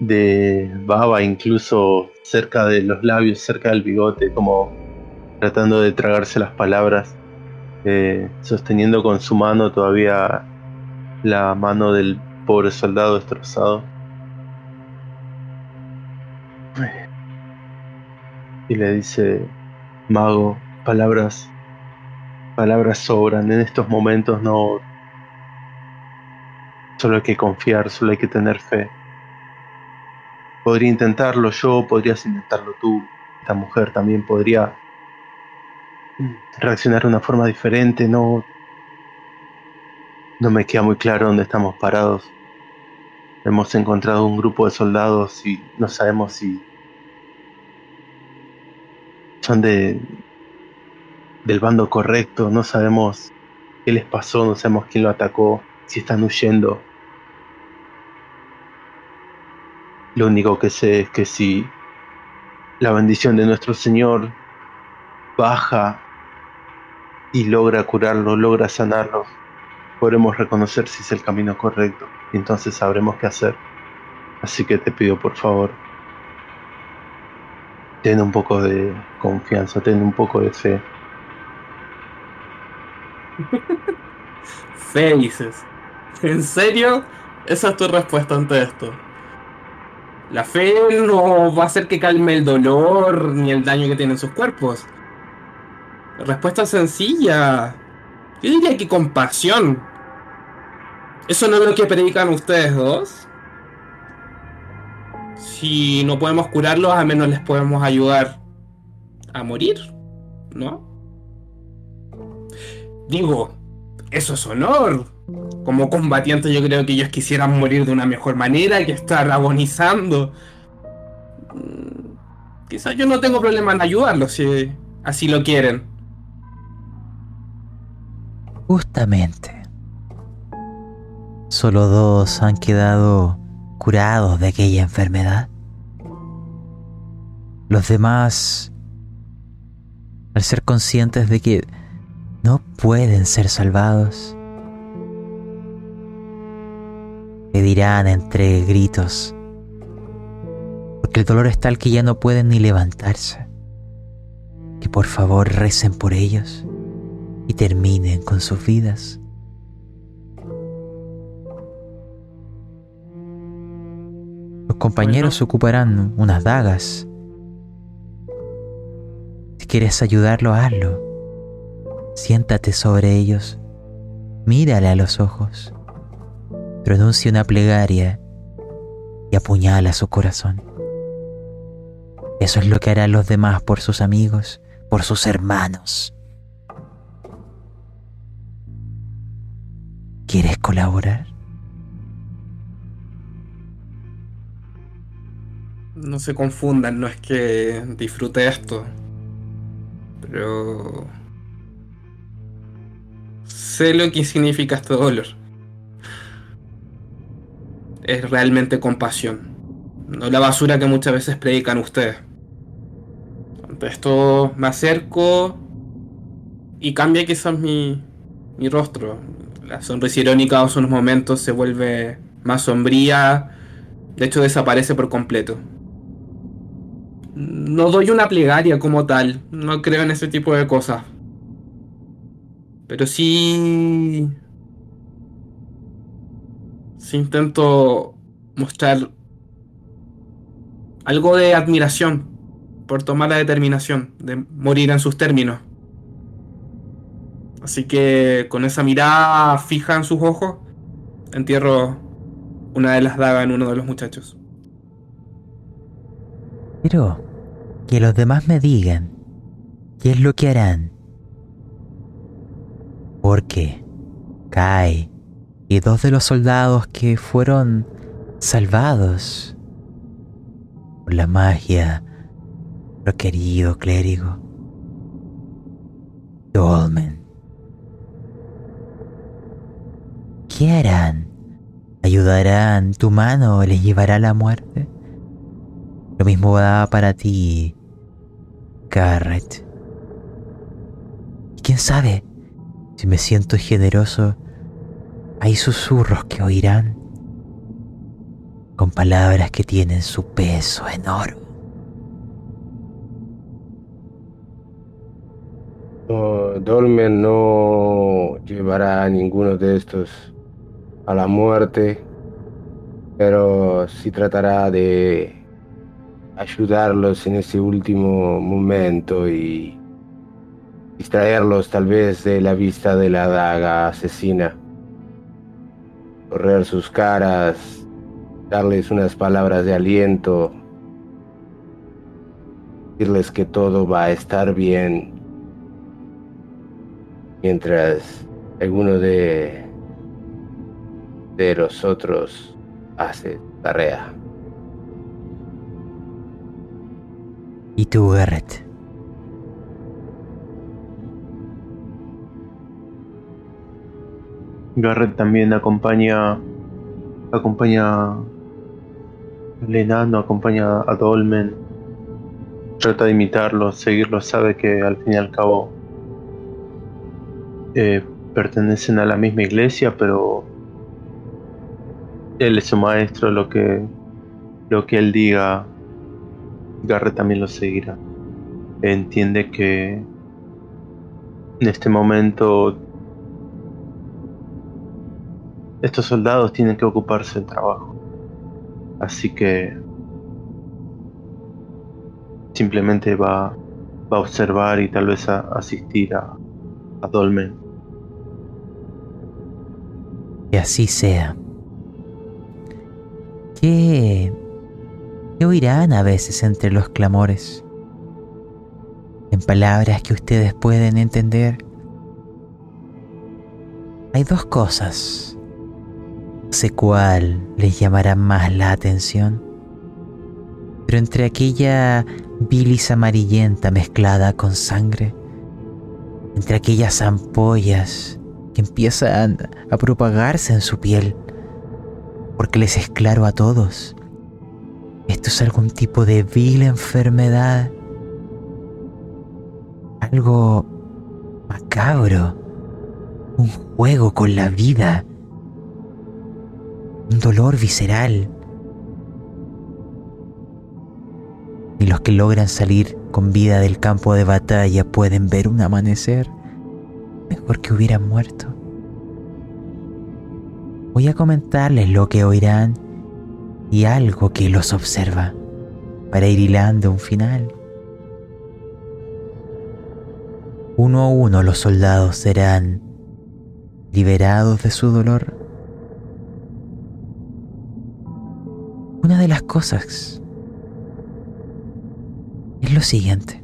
de baba incluso cerca de los labios, cerca del bigote, como tratando de tragarse las palabras, eh, sosteniendo con su mano todavía la mano del pobre soldado destrozado. Y le dice, mago, palabras, palabras sobran, en estos momentos no... Solo hay que confiar, solo hay que tener fe. Podría intentarlo yo, podrías intentarlo tú, esta mujer también podría reaccionar de una forma diferente, no... No me queda muy claro dónde estamos parados. Hemos encontrado un grupo de soldados y no sabemos si son de del bando correcto, no sabemos qué les pasó, no sabemos quién lo atacó, si están huyendo. Lo único que sé es que si la bendición de nuestro Señor baja y logra curarlo, logra sanarlo, podremos reconocer si es el camino correcto y entonces sabremos qué hacer. Así que te pido por favor, ten un poco de confianza, ten un poco de fe. fe dices. ¿En serio? Esa es tu respuesta ante esto. La fe no va a hacer que calme el dolor ni el daño que tienen sus cuerpos. Respuesta sencilla. Yo diría que compasión. ¿Eso no es lo que predican ustedes dos? Si no podemos curarlos, al menos les podemos ayudar a morir, ¿no? Digo, eso es honor. Como combatiente yo creo que ellos quisieran morir de una mejor manera que estar agonizando. Mm, quizás yo no tengo problema en ayudarlos si así lo quieren. Justamente. Solo dos han quedado curados de aquella enfermedad. Los demás, al ser conscientes de que no pueden ser salvados, pedirán entre gritos, porque el dolor es tal que ya no pueden ni levantarse, que por favor recen por ellos y terminen con sus vidas. Los compañeros ocuparán unas dagas. Si quieres ayudarlo, hazlo. Siéntate sobre ellos, mírale a los ojos, pronuncia una plegaria y apuñala su corazón. Eso es lo que harán los demás por sus amigos, por sus hermanos. ¿Quieres colaborar? No se confundan, no es que disfrute esto, pero sé lo que significa este dolor. Es realmente compasión, no la basura que muchas veces predican ustedes. Ante esto me acerco y cambia quizás mi, mi rostro. La sonrisa irónica en unos momentos se vuelve más sombría, de hecho desaparece por completo. No doy una plegaria como tal, no creo en ese tipo de cosas. Pero sí... Sí intento mostrar algo de admiración por tomar la determinación de morir en sus términos. Así que con esa mirada fija en sus ojos, entierro una de las dagas en uno de los muchachos. Pero que los demás me digan qué es lo que harán. Porque Kai y dos de los soldados que fueron salvados por la magia, lo querido clérigo, Dolmen. ¿Qué harán? ¿Ayudarán? ¿Tu mano les llevará la muerte? Lo mismo va para ti, Garrett. Y quién sabe, si me siento generoso, hay susurros que oirán, con palabras que tienen su peso en oro. Dolmen no llevará a ninguno de estos a la muerte, pero sí tratará de ayudarlos en ese último momento y distraerlos tal vez de la vista de la daga asesina, correr sus caras, darles unas palabras de aliento, decirles que todo va a estar bien. Mientras alguno de, de los otros hace tarea. ¿Y Garrett? También acompaña acompaña enano, acompaña a Dolmen, trata de imitarlo, seguirlo, sabe que al fin y al cabo eh, pertenecen a la misma iglesia, pero él es su maestro, lo que, lo que él diga, Garrett también lo seguirá. Entiende que en este momento estos soldados tienen que ocuparse del trabajo. Así que simplemente va, va a observar y tal vez a, asistir a, a Dolmen. Que así sea. ¿Qué, ¿Qué oirán a veces entre los clamores? En palabras que ustedes pueden entender. Hay dos cosas. No sé cuál les llamará más la atención. Pero entre aquella bilis amarillenta mezclada con sangre, entre aquellas ampollas que empiezan a propagarse en su piel, porque les es claro a todos, esto es algún tipo de vil enfermedad, algo macabro, un juego con la vida, un dolor visceral. Y los que logran salir con vida del campo de batalla pueden ver un amanecer mejor que hubieran muerto. Voy a comentarles lo que oirán y algo que los observa para ir hilando un final. Uno a uno los soldados serán liberados de su dolor. Una de las cosas es lo siguiente.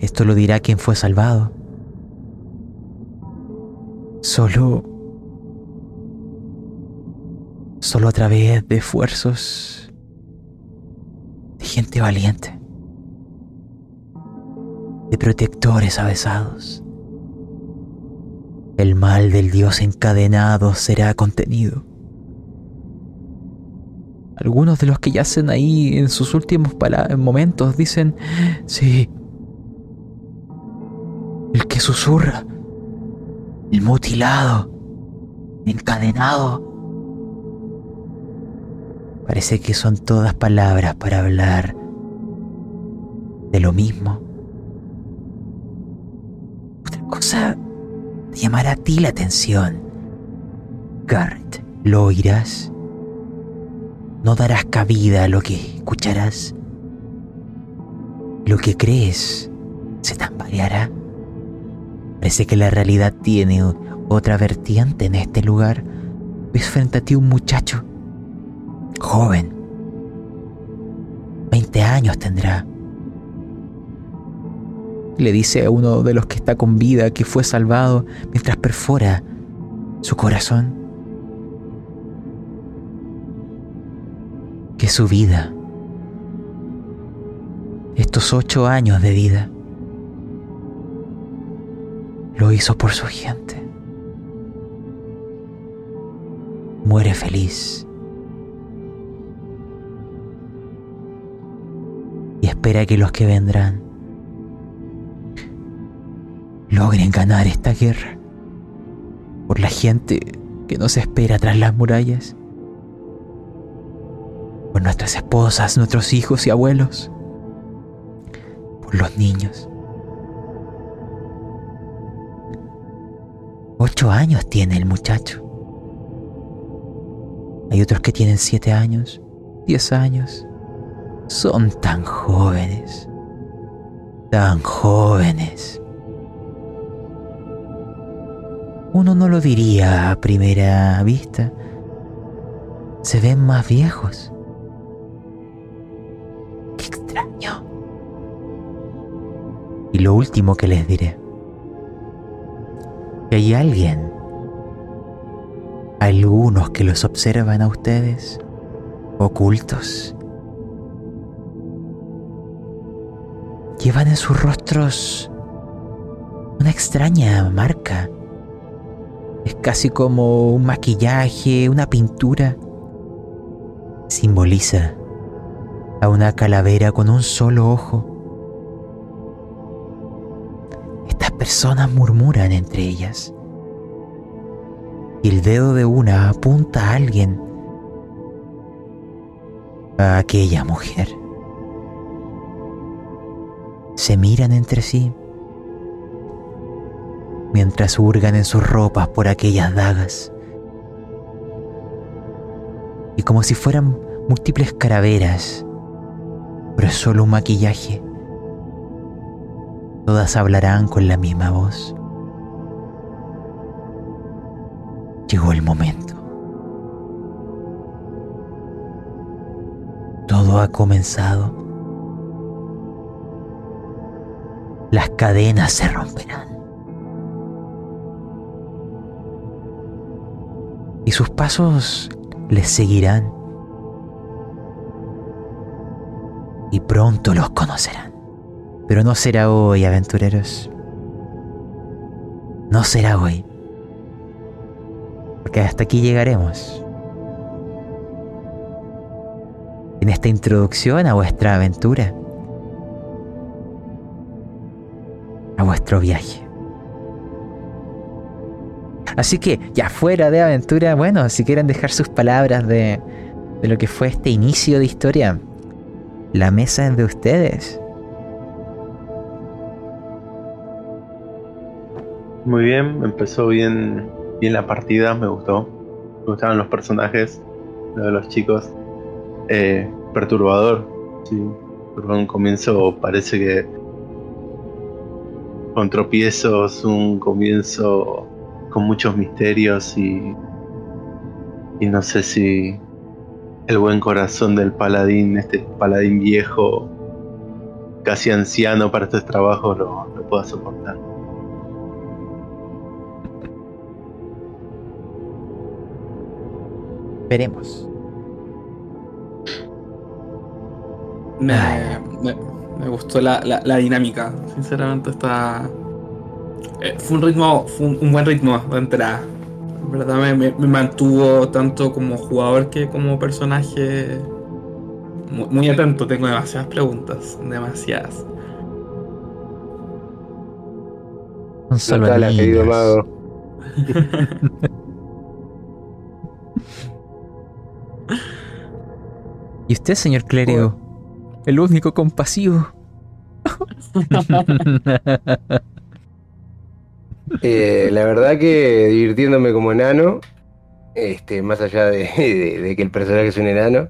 Esto lo dirá quien fue salvado. Solo... Solo a través de esfuerzos de gente valiente. De protectores avesados. El mal del Dios encadenado será contenido. Algunos de los que yacen ahí en sus últimos momentos dicen, sí, el que susurra, el mutilado, encadenado. Parece que son todas palabras para hablar de lo mismo. Otra cosa te llamará a ti la atención. Garrett, ¿lo oirás? No darás cabida a lo que escucharás. Lo que crees se tambaleará. Parece que la realidad tiene otra vertiente en este lugar. Ves frente a ti un muchacho, joven, 20 años tendrá. Le dice a uno de los que está con vida que fue salvado mientras perfora su corazón. que su vida, estos ocho años de vida, lo hizo por su gente. Muere feliz. Espera que los que vendrán logren ganar esta guerra por la gente que nos espera tras las murallas por nuestras esposas, nuestros hijos y abuelos, por los niños. Ocho años tiene el muchacho. Hay otros que tienen siete años, diez años. Son tan jóvenes, tan jóvenes. Uno no lo diría a primera vista. Se ven más viejos. Qué extraño. Y lo último que les diré. Que hay alguien, algunos que los observan a ustedes, ocultos. Llevan en sus rostros una extraña marca es casi como un maquillaje, una pintura. Simboliza a una calavera con un solo ojo. Estas personas murmuran entre ellas. Y el dedo de una apunta a alguien. A aquella mujer. Se miran entre sí mientras hurgan en sus ropas por aquellas dagas. Y como si fueran múltiples caraveras, pero es solo un maquillaje, todas hablarán con la misma voz. Llegó el momento. Todo ha comenzado. Las cadenas se romperán. y sus pasos les seguirán y pronto los conocerán. Pero no será hoy, aventureros. No será hoy. Porque hasta aquí llegaremos. En esta introducción a vuestra aventura. A vuestro viaje. Así que ya fuera de aventura, bueno, si quieren dejar sus palabras de, de lo que fue este inicio de historia, la mesa es de ustedes. Muy bien, empezó bien, bien la partida, me gustó. Me gustaban los personajes, de los chicos. Eh, perturbador, sí. Un comienzo parece que con tropiezos, un comienzo con muchos misterios y, y no sé si el buen corazón del paladín, este paladín viejo, casi anciano para estos trabajos, lo, lo pueda soportar. Veremos. Me, me, me gustó la, la, la dinámica. Sinceramente está eh, fue un ritmo, fue un, un buen ritmo de entrada. En verdad me, me- me mantuvo tanto como jugador que como personaje muy, muy atento. Tengo demasiadas preguntas, demasiadas. Notala, querido mago. ¿Y usted, señor clérigo? El único compasivo. Eh, la verdad que divirtiéndome como enano, este, más allá de, que el personaje es un enano,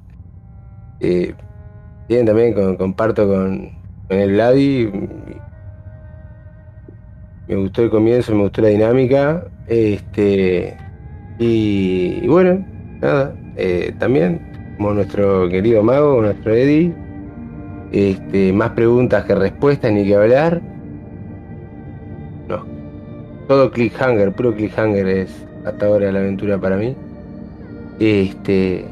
eh, bien también comparto con, el Vladi. Me gustó el comienzo, me gustó la dinámica. Este, y, y bueno, nada, eh, también, como nuestro querido mago, nuestro Eddie, este, más preguntas que respuestas, ni que hablar. No, todo cliffhanger, puro cliffhanger es hasta ahora la aventura para mí. Este,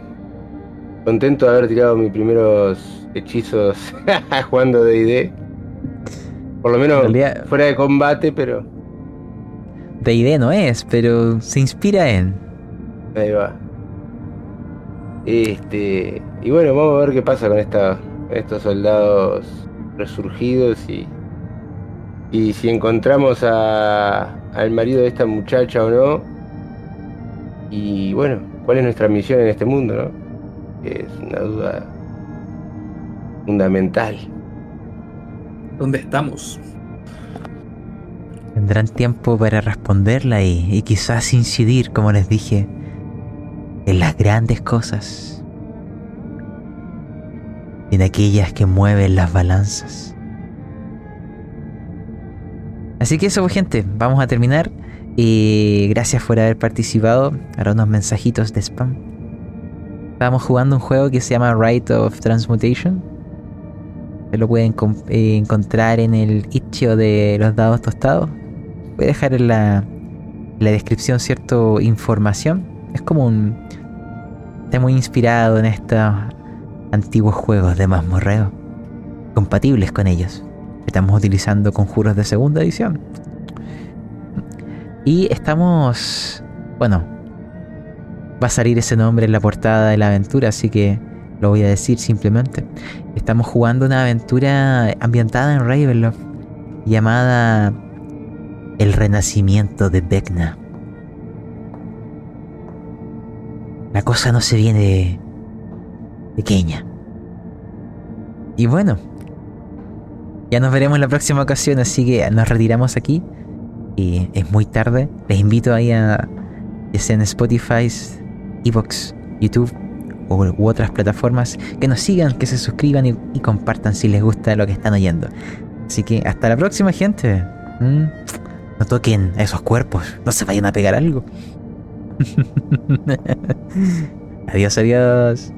contento de haber tirado mis primeros hechizos jugando D&D. Por lo menos realidad- fuera de combate, pero De idea no es, pero se inspira en. ahí va. Este, y bueno, vamos a ver qué pasa con esta, estos soldados resurgidos y, y si encontramos a, al marido de esta muchacha o no. Y bueno, cuál es nuestra misión en este mundo, ¿no? Es una duda fundamental. ¿Dónde estamos? Tendrán tiempo para responderla y, y quizás incidir, como les dije, en las grandes cosas. En aquellas que mueven las balanzas. Así que eso, pues, gente, vamos a terminar. Y gracias por haber participado. Ahora unos mensajitos de spam. Estamos jugando un juego que se llama Rite of Transmutation. Se lo pueden eh, encontrar en el itch.io de los dados tostados. Voy a dejar en la, en la descripción cierta información. Es como un... Está muy inspirado en estos antiguos juegos de mazmorreo. Compatibles con ellos. Estamos utilizando conjuros de segunda edición. Y estamos... Bueno. Va a salir ese nombre en la portada de la aventura, así que lo voy a decir simplemente. Estamos jugando una aventura ambientada en Ravenloft llamada El Renacimiento de Vecna. La cosa no se viene pequeña. Y bueno, ya nos veremos en la próxima ocasión, así que nos retiramos aquí. Y es muy tarde. Les invito ahí a ya sea en Spotify, Evox, YouTube u, otras plataformas que nos sigan, que se suscriban y, y compartan si les gusta lo que están oyendo. Así que hasta la próxima, gente. Mm, No toquen a esos cuerpos, no se vayan a pegar algo. adiós, adiós.